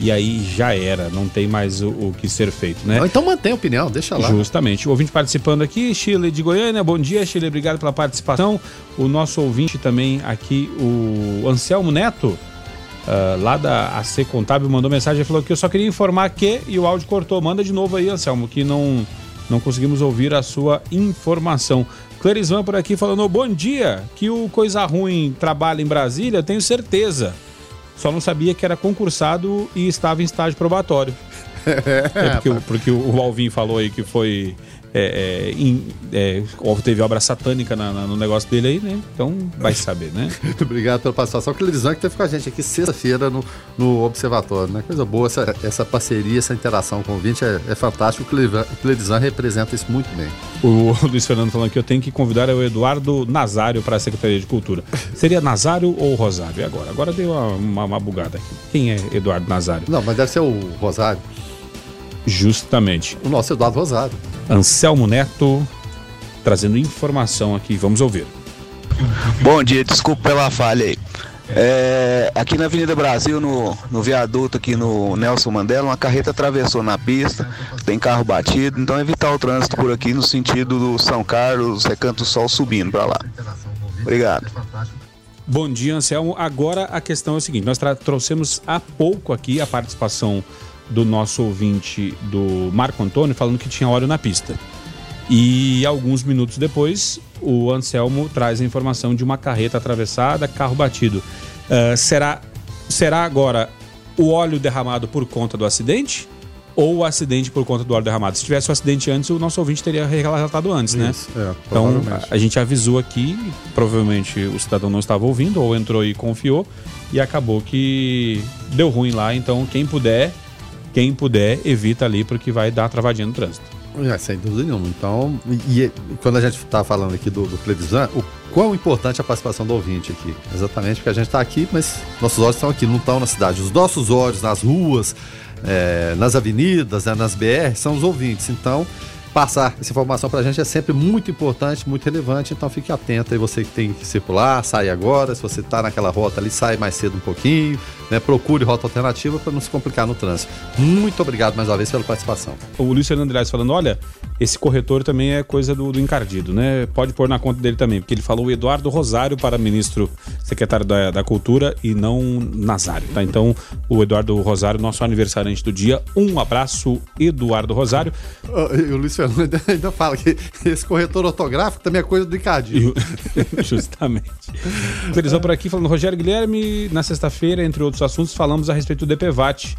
E aí já era, não tem mais o, o que ser feito, né? então mantém a opinião, deixa lá. Justamente. O ouvinte participando aqui, Chile de Goiânia. Bom dia, Chile, obrigado pela participação. O nosso ouvinte também aqui, o Anselmo Neto uh, lá da AC Contábil mandou mensagem e falou que eu só queria informar que, e o áudio cortou. Manda de novo aí, Anselmo, que não, não conseguimos ouvir a sua informação. Clarisvan por aqui falando: bom dia, que o Coisa Ruim trabalha em Brasília, tenho certeza. Só não sabia que era concursado e estava em estágio probatório. é porque, porque o Alvin falou aí que foi é, é, é, teve obra satânica na, na, no negócio dele aí, né? Então vai saber, né? Obrigado pela participação. O Clerizan que teve com a gente aqui sexta-feira no, no Observatório, né? Coisa boa, essa, essa parceria, essa interação com o ouvinte é, é fantástico. O Clerizan representa isso muito bem. O Luiz Fernando falando que eu tenho que convidar o Eduardo Nazário para a Secretaria de Cultura. Seria Nazário ou Rosário agora? Agora deu uma, uma, uma bugada aqui. Quem é Eduardo Nazário? Não, mas deve ser o Rosário. Justamente. O nosso Eduardo Rosário. Anselmo Neto trazendo informação aqui. Vamos ouvir. Bom dia, desculpa pela falha aí. É, aqui na Avenida Brasil, no, no viaduto aqui no Nelson Mandela, uma carreta atravessou na pista, tem carro batido, então evitar o trânsito por aqui no sentido do São Carlos, Recanto Sol subindo para lá. Obrigado. Bom dia, Anselmo. Agora a questão é o seguinte: nós trouxemos há pouco aqui a participação do nosso ouvinte do Marco Antônio falando que tinha óleo na pista. E alguns minutos depois, o Anselmo traz a informação de uma carreta atravessada, carro batido. Uh, será, será agora o óleo derramado por conta do acidente? Ou o acidente por conta do óleo derramado? Se tivesse o um acidente antes, o nosso ouvinte teria relatado antes, né? Isso, né? É, então, a, a gente avisou aqui, provavelmente o cidadão não estava ouvindo, ou entrou e confiou, e acabou que deu ruim lá. Então, quem puder, quem puder, evita ali, porque vai dar travadinha no trânsito. É, sem dúvida nenhuma. Então, e, e quando a gente está falando aqui do, do televisão, o quão importante a participação do ouvinte aqui. Exatamente porque a gente está aqui, mas nossos olhos estão aqui, não estão na cidade. Os nossos olhos nas ruas, é, nas avenidas, né, nas BR, são os ouvintes. Então, passar essa informação para a gente é sempre muito importante, muito relevante, então fique atento aí, você que tem que circular, sai agora, se você está naquela rota ali, sai mais cedo um pouquinho, né? procure rota alternativa para não se complicar no trânsito. Muito obrigado mais uma vez pela participação. O Luiz Fernando Andrés falando, olha, esse corretor também é coisa do, do, encardido, né? Pode pôr na conta dele também, porque ele falou Eduardo Rosário para ministro secretário da, da Cultura e não Nazário, tá? Então, o Eduardo Rosário, nosso aniversariante do dia, um abraço, Eduardo Rosário. Uh, o Luiz Fernando ainda fala que esse corretor ortográfico também é coisa do encardido. Justamente. Felizão por aqui falando, Rogério Guilherme, na sexta-feira, entre outros assuntos, falamos a respeito do DPVAT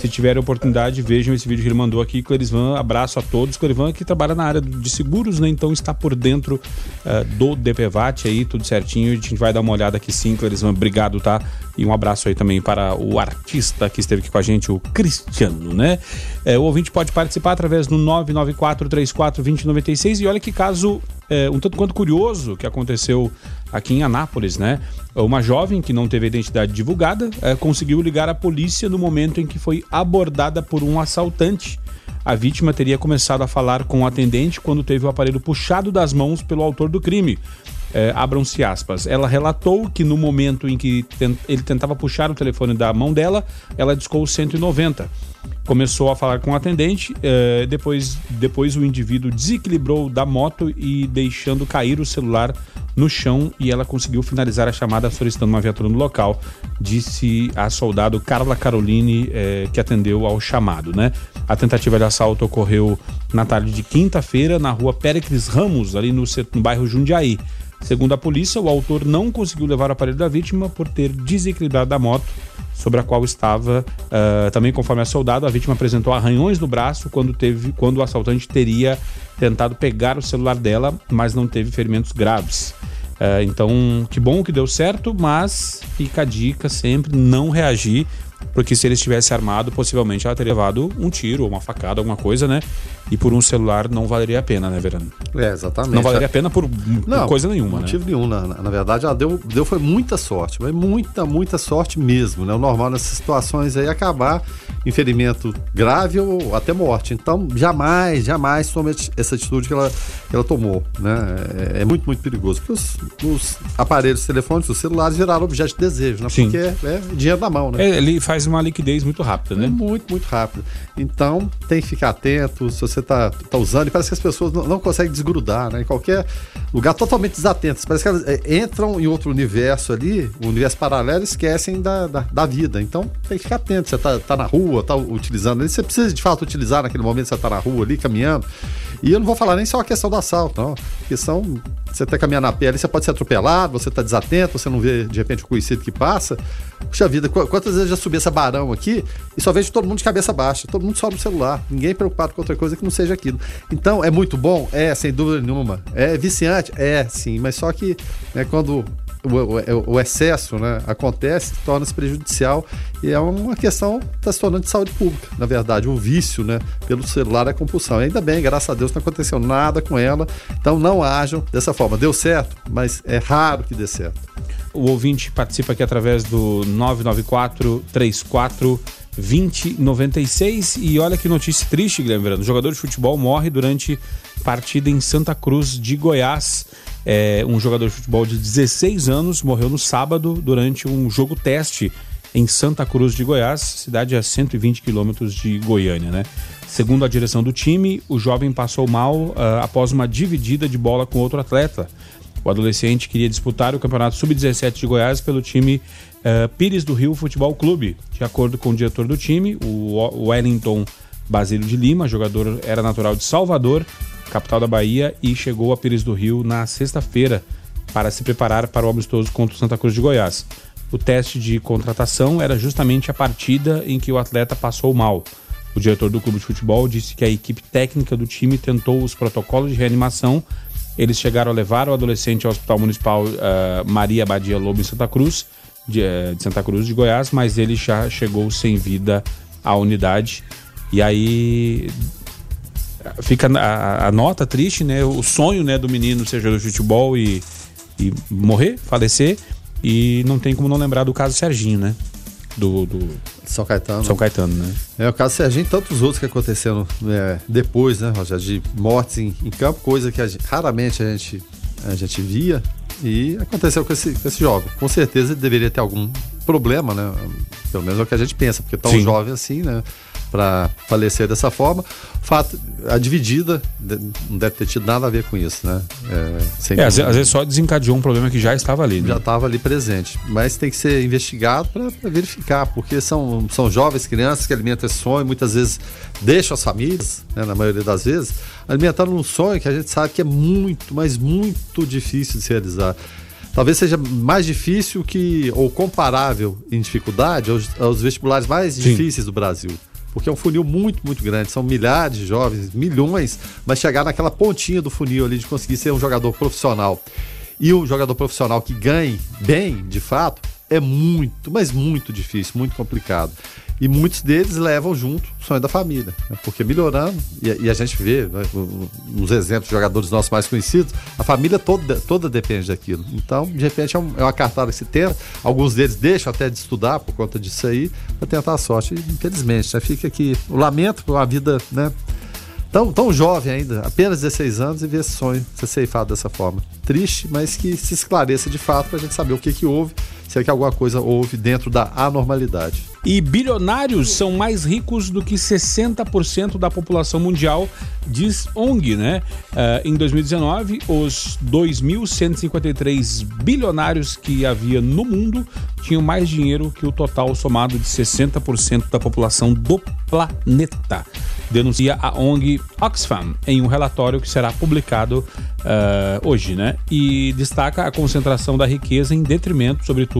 Se tiverem oportunidade, vejam esse vídeo que ele mandou aqui. Clerisvan, abraço a todos. Clerisvan que trabalha na área de seguros, né? Então está por dentro uh, do DPVAT aí, tudo certinho. A gente vai dar uma olhada aqui sim, Clerisvan. Obrigado, tá? E um abraço aí também para o artista que esteve aqui com a gente, o Cristiano, né? É, o ouvinte pode participar através do 994 34 2096 e olha que caso é, um tanto quanto curioso que aconteceu aqui em Anápolis, né? Uma jovem que não teve a identidade divulgada é, conseguiu ligar a polícia no momento em que foi abordada por um assaltante. A vítima teria começado a falar com o atendente quando teve o aparelho puxado das mãos pelo autor do crime. É, Abram-se aspas. Ela relatou que no momento em que ele tentava puxar o telefone da mão dela, ela discou 190 começou a falar com o atendente, eh, depois, depois o indivíduo desequilibrou da moto e deixando cair o celular no chão e ela conseguiu finalizar a chamada solicitando uma viatura no local, disse a soldado Carla Caroline, eh, que atendeu ao chamado, né? A tentativa de assalto ocorreu na tarde de quinta-feira na rua Péricles Ramos, ali no, no bairro Jundiaí. Segundo a polícia, o autor não conseguiu levar o aparelho da vítima por ter desequilibrado a moto sobre a qual estava, uh, também conforme a soldado, a vítima apresentou arranhões no braço quando, teve, quando o assaltante teria tentado pegar o celular dela, mas não teve ferimentos graves. Uh, então, que bom que deu certo, mas fica a dica sempre não reagir porque se ele estivesse armado, possivelmente ela teria levado um tiro, uma facada, alguma coisa, né? E por um celular não valeria a pena, né, Verano? É, exatamente. Não valeria a pena por, não, coisa nenhuma, né? motivo né? nenhum. Na, na, verdade, ela deu, deu foi muita sorte, mas muita, muita sorte mesmo, né? O normal nessas situações aí é acabar em ferimento grave ou até morte. Então, jamais, jamais tome essa atitude que ela, que ela tomou, né? É, é muito, muito perigoso. Porque os, os, aparelhos telefônicos, os celulares viraram objeto de desejo, né? Sim. Porque é, é dinheiro na mão, né? É, ele faz uma liquidez muito rápida, né? É muito, muito rápida. Então, tem que ficar atento se você está tá usando. E parece que as pessoas não, não, conseguem desgrudar, né? Em qualquer lugar, totalmente desatentas. Parece que elas é, entram em outro universo ali, um universo paralelo, e esquecem da, da, da, vida. Então, tem que ficar atento. Você está tá na rua, está utilizando. Você precisa, de fato, utilizar naquele momento que você está na rua ali, caminhando. E eu não vou falar nem só a questão do assalto, não. A questão, você está caminhando na pele, você pode ser atropelado, você está desatento, você não vê, de repente, o conhecido que passa. Puxa vida, quantas vezes eu já subi essa barão aqui e só vejo todo mundo de cabeça baixa, todo mundo só no celular, ninguém preocupado com outra coisa que não seja aquilo. Então, é muito bom? É, sem dúvida nenhuma. É viciante? É, sim, mas só que né, quando o, o, excesso né, acontece, torna-se prejudicial e é uma questão que está se tornando de saúde pública, na verdade, o vício né, pelo celular é compulsão. Ainda bem, graças a Deus, não aconteceu nada com ela, então não ajam dessa forma. Deu certo, mas é raro que dê certo. O ouvinte participa aqui através do 994 34 2096 e olha que notícia triste, Guilherme Verano. O jogador de futebol morre durante partida em Santa Cruz de Goiás. É, um jogador de futebol de 16 anos morreu no sábado durante um jogo teste em Santa Cruz de Goiás, cidade a 120 quilômetros de Goiânia, né? Segundo a direção do time, o jovem passou mal uh, após uma dividida de bola com outro atleta. O adolescente queria disputar o Campeonato Sub-17 de Goiás pelo time uh, Pires do Rio Futebol Clube. De acordo com o diretor do time, o Wellington Basílio de Lima, jogador era natural de Salvador, capital da Bahia, e chegou a Pires do Rio na sexta-feira para se preparar para o amistoso contra o Santa Cruz de Goiás. O teste de contratação era justamente a partida em que o atleta passou mal. O diretor do clube de futebol disse que a equipe técnica do time tentou os protocolos de reanimação eles chegaram a levar o adolescente ao Hospital Municipal uh, Maria Badia Lobo em Santa Cruz, de, uh, de, Santa Cruz de Goiás, mas ele já chegou sem vida à unidade. E aí fica a, a nota triste, né? O sonho né, do menino seja do futebol e, e morrer, falecer. E não tem como não lembrar do caso Serginho, né? do, do São Caetano. São Caetano, né? É o caso Serginho e tantos outros que aconteceram é, depois, né, Rogério, de mortes em, em campo, coisa que a gente, raramente a gente, a gente via e aconteceu com esse, com esse jovem. Com certeza deveria ter algum problema, né? Pelo menos é o que a gente pensa, porque tão Sim. jovem assim, né? Para falecer dessa forma. Fato, a dividida não deve ter tido nada a ver com isso, né? É, é às, vezes só desencadeou um problema que já estava ali. Né? Já estava ali presente, mas tem que ser investigado para verificar, porque são, são jovens, crianças que alimentam esse sonho, muitas vezes deixam as famílias, né, na maioria das vezes, alimentando um sonho que a gente sabe que é muito, mas muito difícil de se realizar talvez seja mais difícil que, ou comparável em dificuldade aos, aos vestibulares mais Sim. difíceis do Brasil. Porque é um funil muito, muito grande. São milhares de jovens, milhões, mas chegar naquela pontinha do funil ali de conseguir ser um jogador profissional e um jogador profissional que ganhe bem, de fato, é muito, mas muito difícil, muito complicado. E muitos deles levam junto o sonho da família, né? porque melhorando, e, e, a gente vê né, exemplos de jogadores nossos mais conhecidos, a família toda, toda depende daquilo. Então, de repente, é, um, é uma cartada que se tem. Alguns deles deixam até de estudar por conta disso aí, para tentar a sorte. Infelizmente, né, fica aqui o lamento por uma vida né, tão, tão jovem ainda, apenas 16 anos, e ver esse sonho ser ceifado dessa forma. Triste, mas que se esclareça de fato para a gente saber o que, que houve se é que alguma coisa houve dentro da anormalidade. E bilionários são mais ricos do que 60% da população mundial, diz ONG, né? Uh, em 2019, os 2.153 bilionários que havia no mundo tinham mais dinheiro que o total somado de 60% da população do planeta, denuncia a ONG Oxfam em um relatório que será publicado uh, hoje, né? E destaca a concentração da riqueza em detrimento, sobretudo,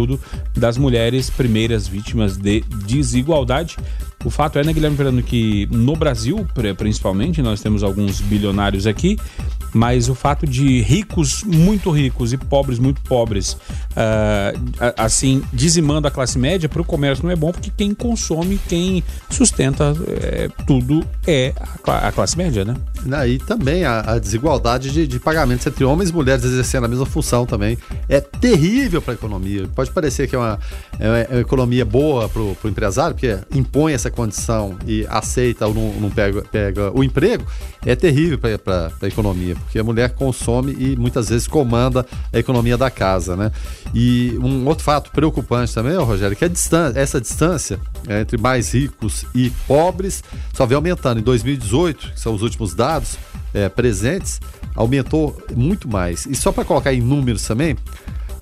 das mulheres primeiras vítimas de desigualdade. O fato é, né, Guilherme Verano, que no Brasil, principalmente, nós temos alguns bilionários aqui, mas o fato de ricos muito ricos e pobres muito pobres, uh, assim, dizimando a classe média, para o comércio não é bom, porque quem consome, quem sustenta é, tudo é a, a, classe média, né? E também a, a desigualdade de, de, pagamentos entre homens e mulheres exercendo a mesma função também é terrível para a economia. Pode parecer que é uma, é uma economia boa para o empresário, porque impõe essa condição e aceita ou não, não pega, pega o emprego, é terrível para a economia porque a mulher consome e muitas vezes comanda a economia da casa, né? E um outro fato preocupante também, Rogério, que a distância, essa distância é, entre mais ricos e pobres só vem aumentando. Em 2018, que são os últimos dados é, presentes, aumentou muito mais. E só para colocar em números também,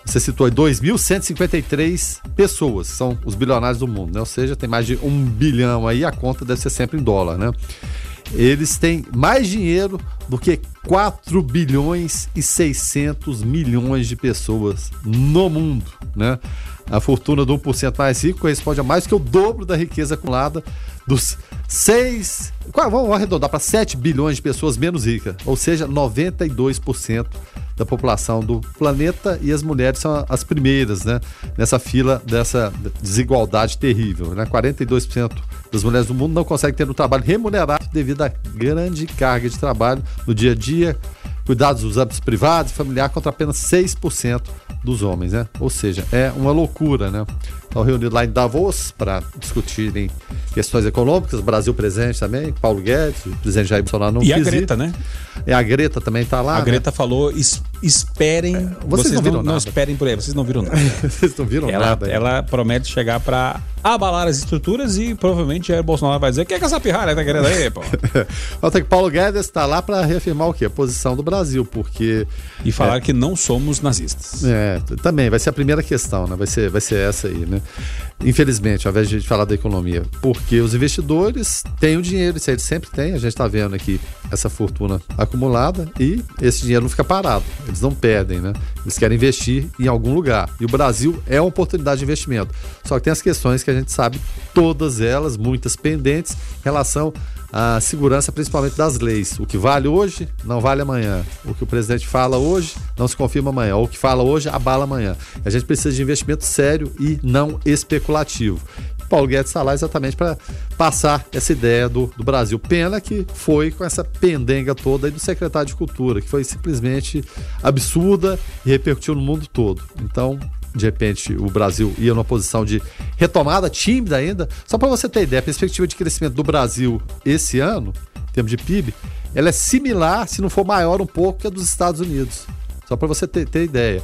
você citou 2.153 pessoas, são os bilionários do mundo, né? Ou seja, tem mais de um bilhão aí, a conta deve ser sempre em dólar, né? Eles têm mais dinheiro do que 4 bilhões e 600 milhões de pessoas no mundo, né? A fortuna do 1% mais rico corresponde a mais que o dobro da riqueza acumulada dos 6, vamos arredondar para 7 bilhões de pessoas menos ricas, ou seja, 92% da população do planeta e as mulheres são as primeiras, né, nessa fila dessa desigualdade terrível, né? 42% das mulheres do mundo não conseguem ter um trabalho remunerado devido à grande carga de trabalho no dia a dia, cuidados dos âmbitos privados e familiar contra apenas 6% dos homens, né? Ou seja, é uma loucura, né? Estão reunidos lá em Davos para discutirem questões econômicas, Brasil presente também, Paulo Guedes, o presidente Jair Bolsonaro não E a Greta, ir. né? E a Greta também está lá. A né? Greta falou: es esperem. É, vocês, vocês, não viram não, nada. Não esperem por aí, vocês não viram nada. vocês não viram ela, nada. Ela promete chegar para abalar as estruturas e provavelmente Jair Bolsonaro vai dizer: o que é que essa pirralha tá querendo aí, pô? Até que Paulo Guedes está lá para reafirmar o quê? A posição do Brasil, porque. E falar é, que não somos nazistas. É, também, vai ser a primeira questão, né? Vai ser, vai ser essa aí, né? Infelizmente, ao invés de falar da economia, porque os investidores têm o dinheiro, isso eles sempre têm, a gente está vendo aqui essa fortuna acumulada e esse dinheiro não fica parado, eles não perdem, né? Eles querem investir em algum lugar. E o Brasil é uma oportunidade de investimento. Só que tem as questões que a gente sabe, todas elas, muitas pendentes, em relação a segurança principalmente das leis. O que vale hoje não vale amanhã. O que o presidente fala hoje não se confirma amanhã. O que fala hoje abala amanhã. A gente precisa de investimento sério e não especulativo. Paulo Guedes está lá exatamente para passar essa ideia do, do Brasil. Pena que foi com essa pendenga toda aí do secretário de Cultura, que foi simplesmente absurda e repercutiu no mundo todo. Então, de repente o Brasil ia numa posição de retomada tímida ainda. Só para você ter ideia, a perspectiva de crescimento do Brasil esse ano, em termos de PIB, ela é similar, se não for maior um pouco, que a dos Estados Unidos. Só para você ter, ter, ideia.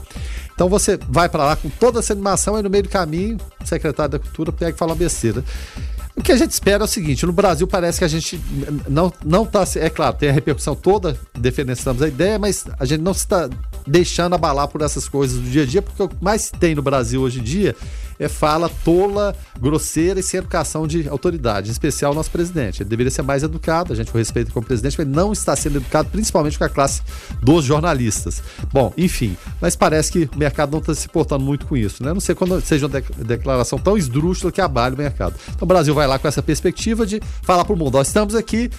Então você vai para lá com toda essa animação e no meio do caminho, o secretário da Cultura pega e fala uma besteira. O que a gente espera é o seguinte: no Brasil parece que a gente não não está. É claro, tem a repercussão toda, defendemos a ideia, mas a gente não está deixando abalar por essas coisas do dia a dia, porque o que mais tem no Brasil hoje em dia é fala tola, grosseira e sem educação de autoridade, em especial o nosso presidente. Ele deveria ser mais educado, a gente o respeita como presidente, mas não está sendo educado, principalmente com a classe dos jornalistas. Bom, enfim, mas parece que o mercado não está se portando muito com isso, né? Não sei quando seja uma declaração tão esdrúxula que abale o mercado. Então o Brasil vai lá com essa perspectiva de falar para o mundo: nós estamos aqui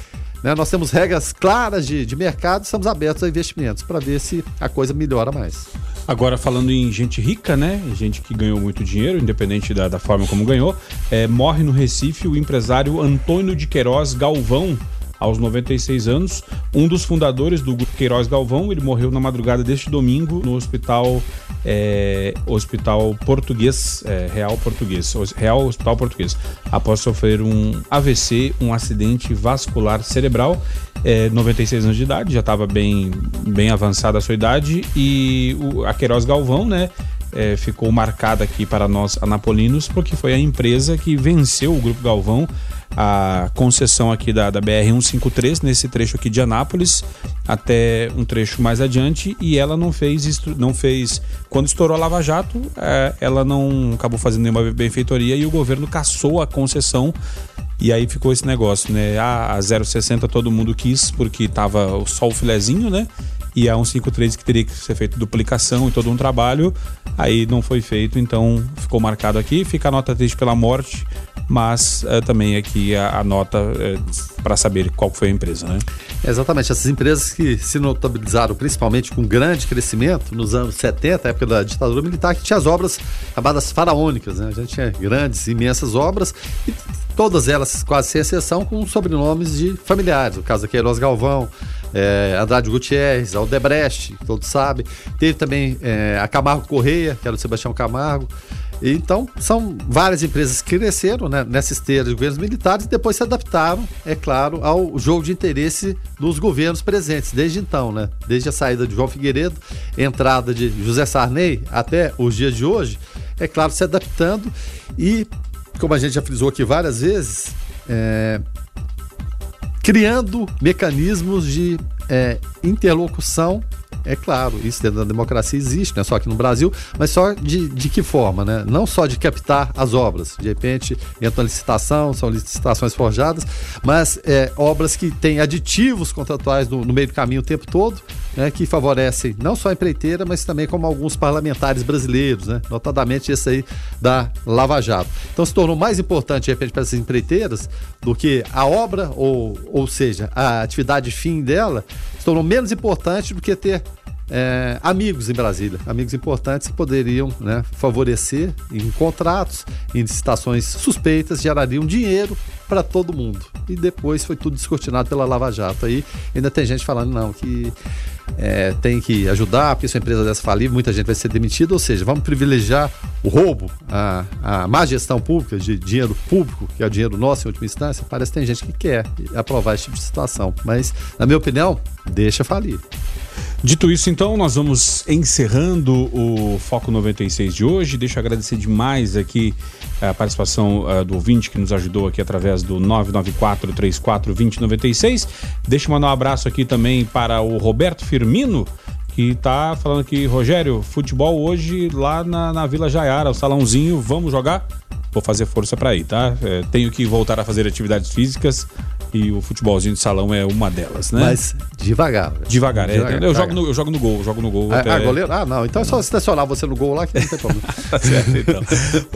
né? Nós temos regras claras de, de mercado, estamos abertos a investimentos para ver se a coisa melhora mais. Agora, falando em gente rica, né? Gente que ganhou muito dinheiro, independente da, da forma como ganhou, é, morre no Recife o empresário Antônio de Queiroz Galvão, aos 96 anos. Um dos fundadores do Grupo Queiroz Galvão, ele morreu na madrugada deste domingo no hospital, é, hospital português, é, Real Português, Real Hospital Português, após sofrer um AVC, um acidente vascular cerebral. É, 96 anos de idade, já estava bem, bem avançada a sua idade, e o, a Queiroz Galvão, né? É, ficou marcada aqui para nós anapolinos, porque foi a empresa que venceu o Grupo Galvão a concessão aqui da, da BR-153, nesse trecho aqui de Anápolis, até um trecho mais adiante, e ela não fez, não fez quando estourou a Lava Jato, é, ela não acabou fazendo nenhuma benfeitoria e o governo cassou a concessão e aí ficou esse negócio, né? Ah, a 060 todo mundo quis porque tava só o filezinho, né? E a 153 que teria que ser feito duplicação e todo um trabalho, aí não foi feito, então ficou marcado aqui. Fica a nota triste pela morte mas uh, também aqui a, a nota eh, para saber qual foi a empresa, né? Exatamente, essas empresas que se notabilizaram principalmente com grande crescimento nos anos 70, época da ditadura militar, que tinha as obras chamadas faraônicas, né? A gente tinha grandes, imensas obras e todas elas, quase sem exceção, com sobrenomes de familiares. O caso da Queiroz Galvão, é, Andrade Gutierrez, Aldebrecht, que todos sabem. Teve também é, a Camargo Correia, que era o Sebastião Camargo. Então, são várias empresas que cresceram né, nessa esteira de governos militares e depois se adaptaram, é claro, ao jogo de interesse dos governos presentes, desde então, né? Desde a saída de João Figueiredo, entrada de José Sarney até os dias de hoje, é claro, se adaptando e, como a gente já frisou aqui várias vezes, é, criando mecanismos de é, interlocução é claro, isso dentro da democracia existe, não é só aqui no Brasil, mas só de, de que forma, né? Não só de captar as obras. De repente entra uma licitação, são licitações forjadas, mas é, obras que têm aditivos contratuais no, no meio do caminho o tempo todo, né? Que favorecem não só a empreiteira, mas também como alguns parlamentares brasileiros, né? Notadamente esse aí da Lava Jato. Então se tornou mais importante, de repente, para essas empreiteiras do que a obra, ou, ou seja, a atividade fim dela, se tornou menos importante do que ter é, amigos em Brasília, amigos importantes que poderiam né, favorecer em contratos, em licitações suspeitas, gerariam dinheiro para todo mundo. E depois foi tudo descortinado pela Lava Jato. Aí ainda tem gente falando, não, que é, tem que ajudar, porque se uma empresa dessa falir, muita gente vai ser demitida. Ou seja, vamos privilegiar o roubo, a, a má gestão pública, de dinheiro público, que é o dinheiro nosso em última instância. Parece que tem gente que quer aprovar esse tipo de situação. Mas, na minha opinião, deixa falir. Dito isso, então, nós vamos encerrando o Foco 96 de hoje. Deixa eu agradecer demais aqui a participação uh, do ouvinte que nos ajudou aqui através do 994-34-2096. Deixa eu mandar um abraço aqui também para o Roberto Firmino, que tá falando aqui, Rogério, futebol hoje lá na, na Vila Jaiara, o salãozinho, vamos jogar? Vou fazer força para ir, tá? É, tenho que voltar a fazer atividades físicas e o futebolzinho de salão é uma delas, né? Mas devagar. Devagar, é, devagar, eu, Jogo no, eu jogo no gol, jogo no gol. Ah, até... ah, goleiro? Ah, não. Então é só estacionar você no gol lá que não tem problema. tá certo, então.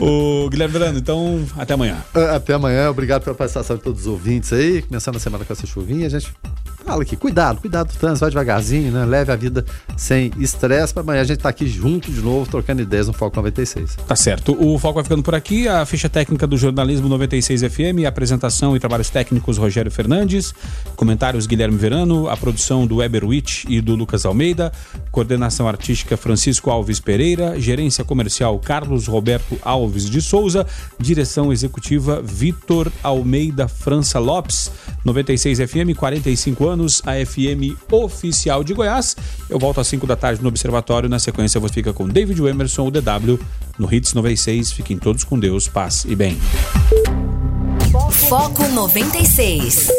o Guilherme Verano, então, até amanhã. Ah, até amanhã, obrigado pela participação de todos os ouvintes aí. Começando a semana com essa chuvinha, a gente fala aqui, cuidado, cuidado do trânsito, vai devagarzinho, né? Leve a vida sem estresse. Para amanhã a gente tá aqui junto de novo, trocando ideias no Foco 96. Tá certo. O Foco vai ficando por aqui, a ficha técnica do jornalismo 96 FM, apresentação e trabalhos técnicos Rogério Fernandes, comentários Guilherme Verano, a produção do Weber Witt e do Lucas Almeida, coordenação artística Francisco Alves Pereira, gerência comercial Carlos Roberto Alves de Souza, direção executiva Vitor Almeida França Lopes, 96 FM, 45 anos, a FM oficial de Goiás. Eu volto às 5 da tarde no Observatório, na sequência você fica com David Emerson, o DW, no Hits 96. Fiquem todos com Deus, paz e bem. Foco 96.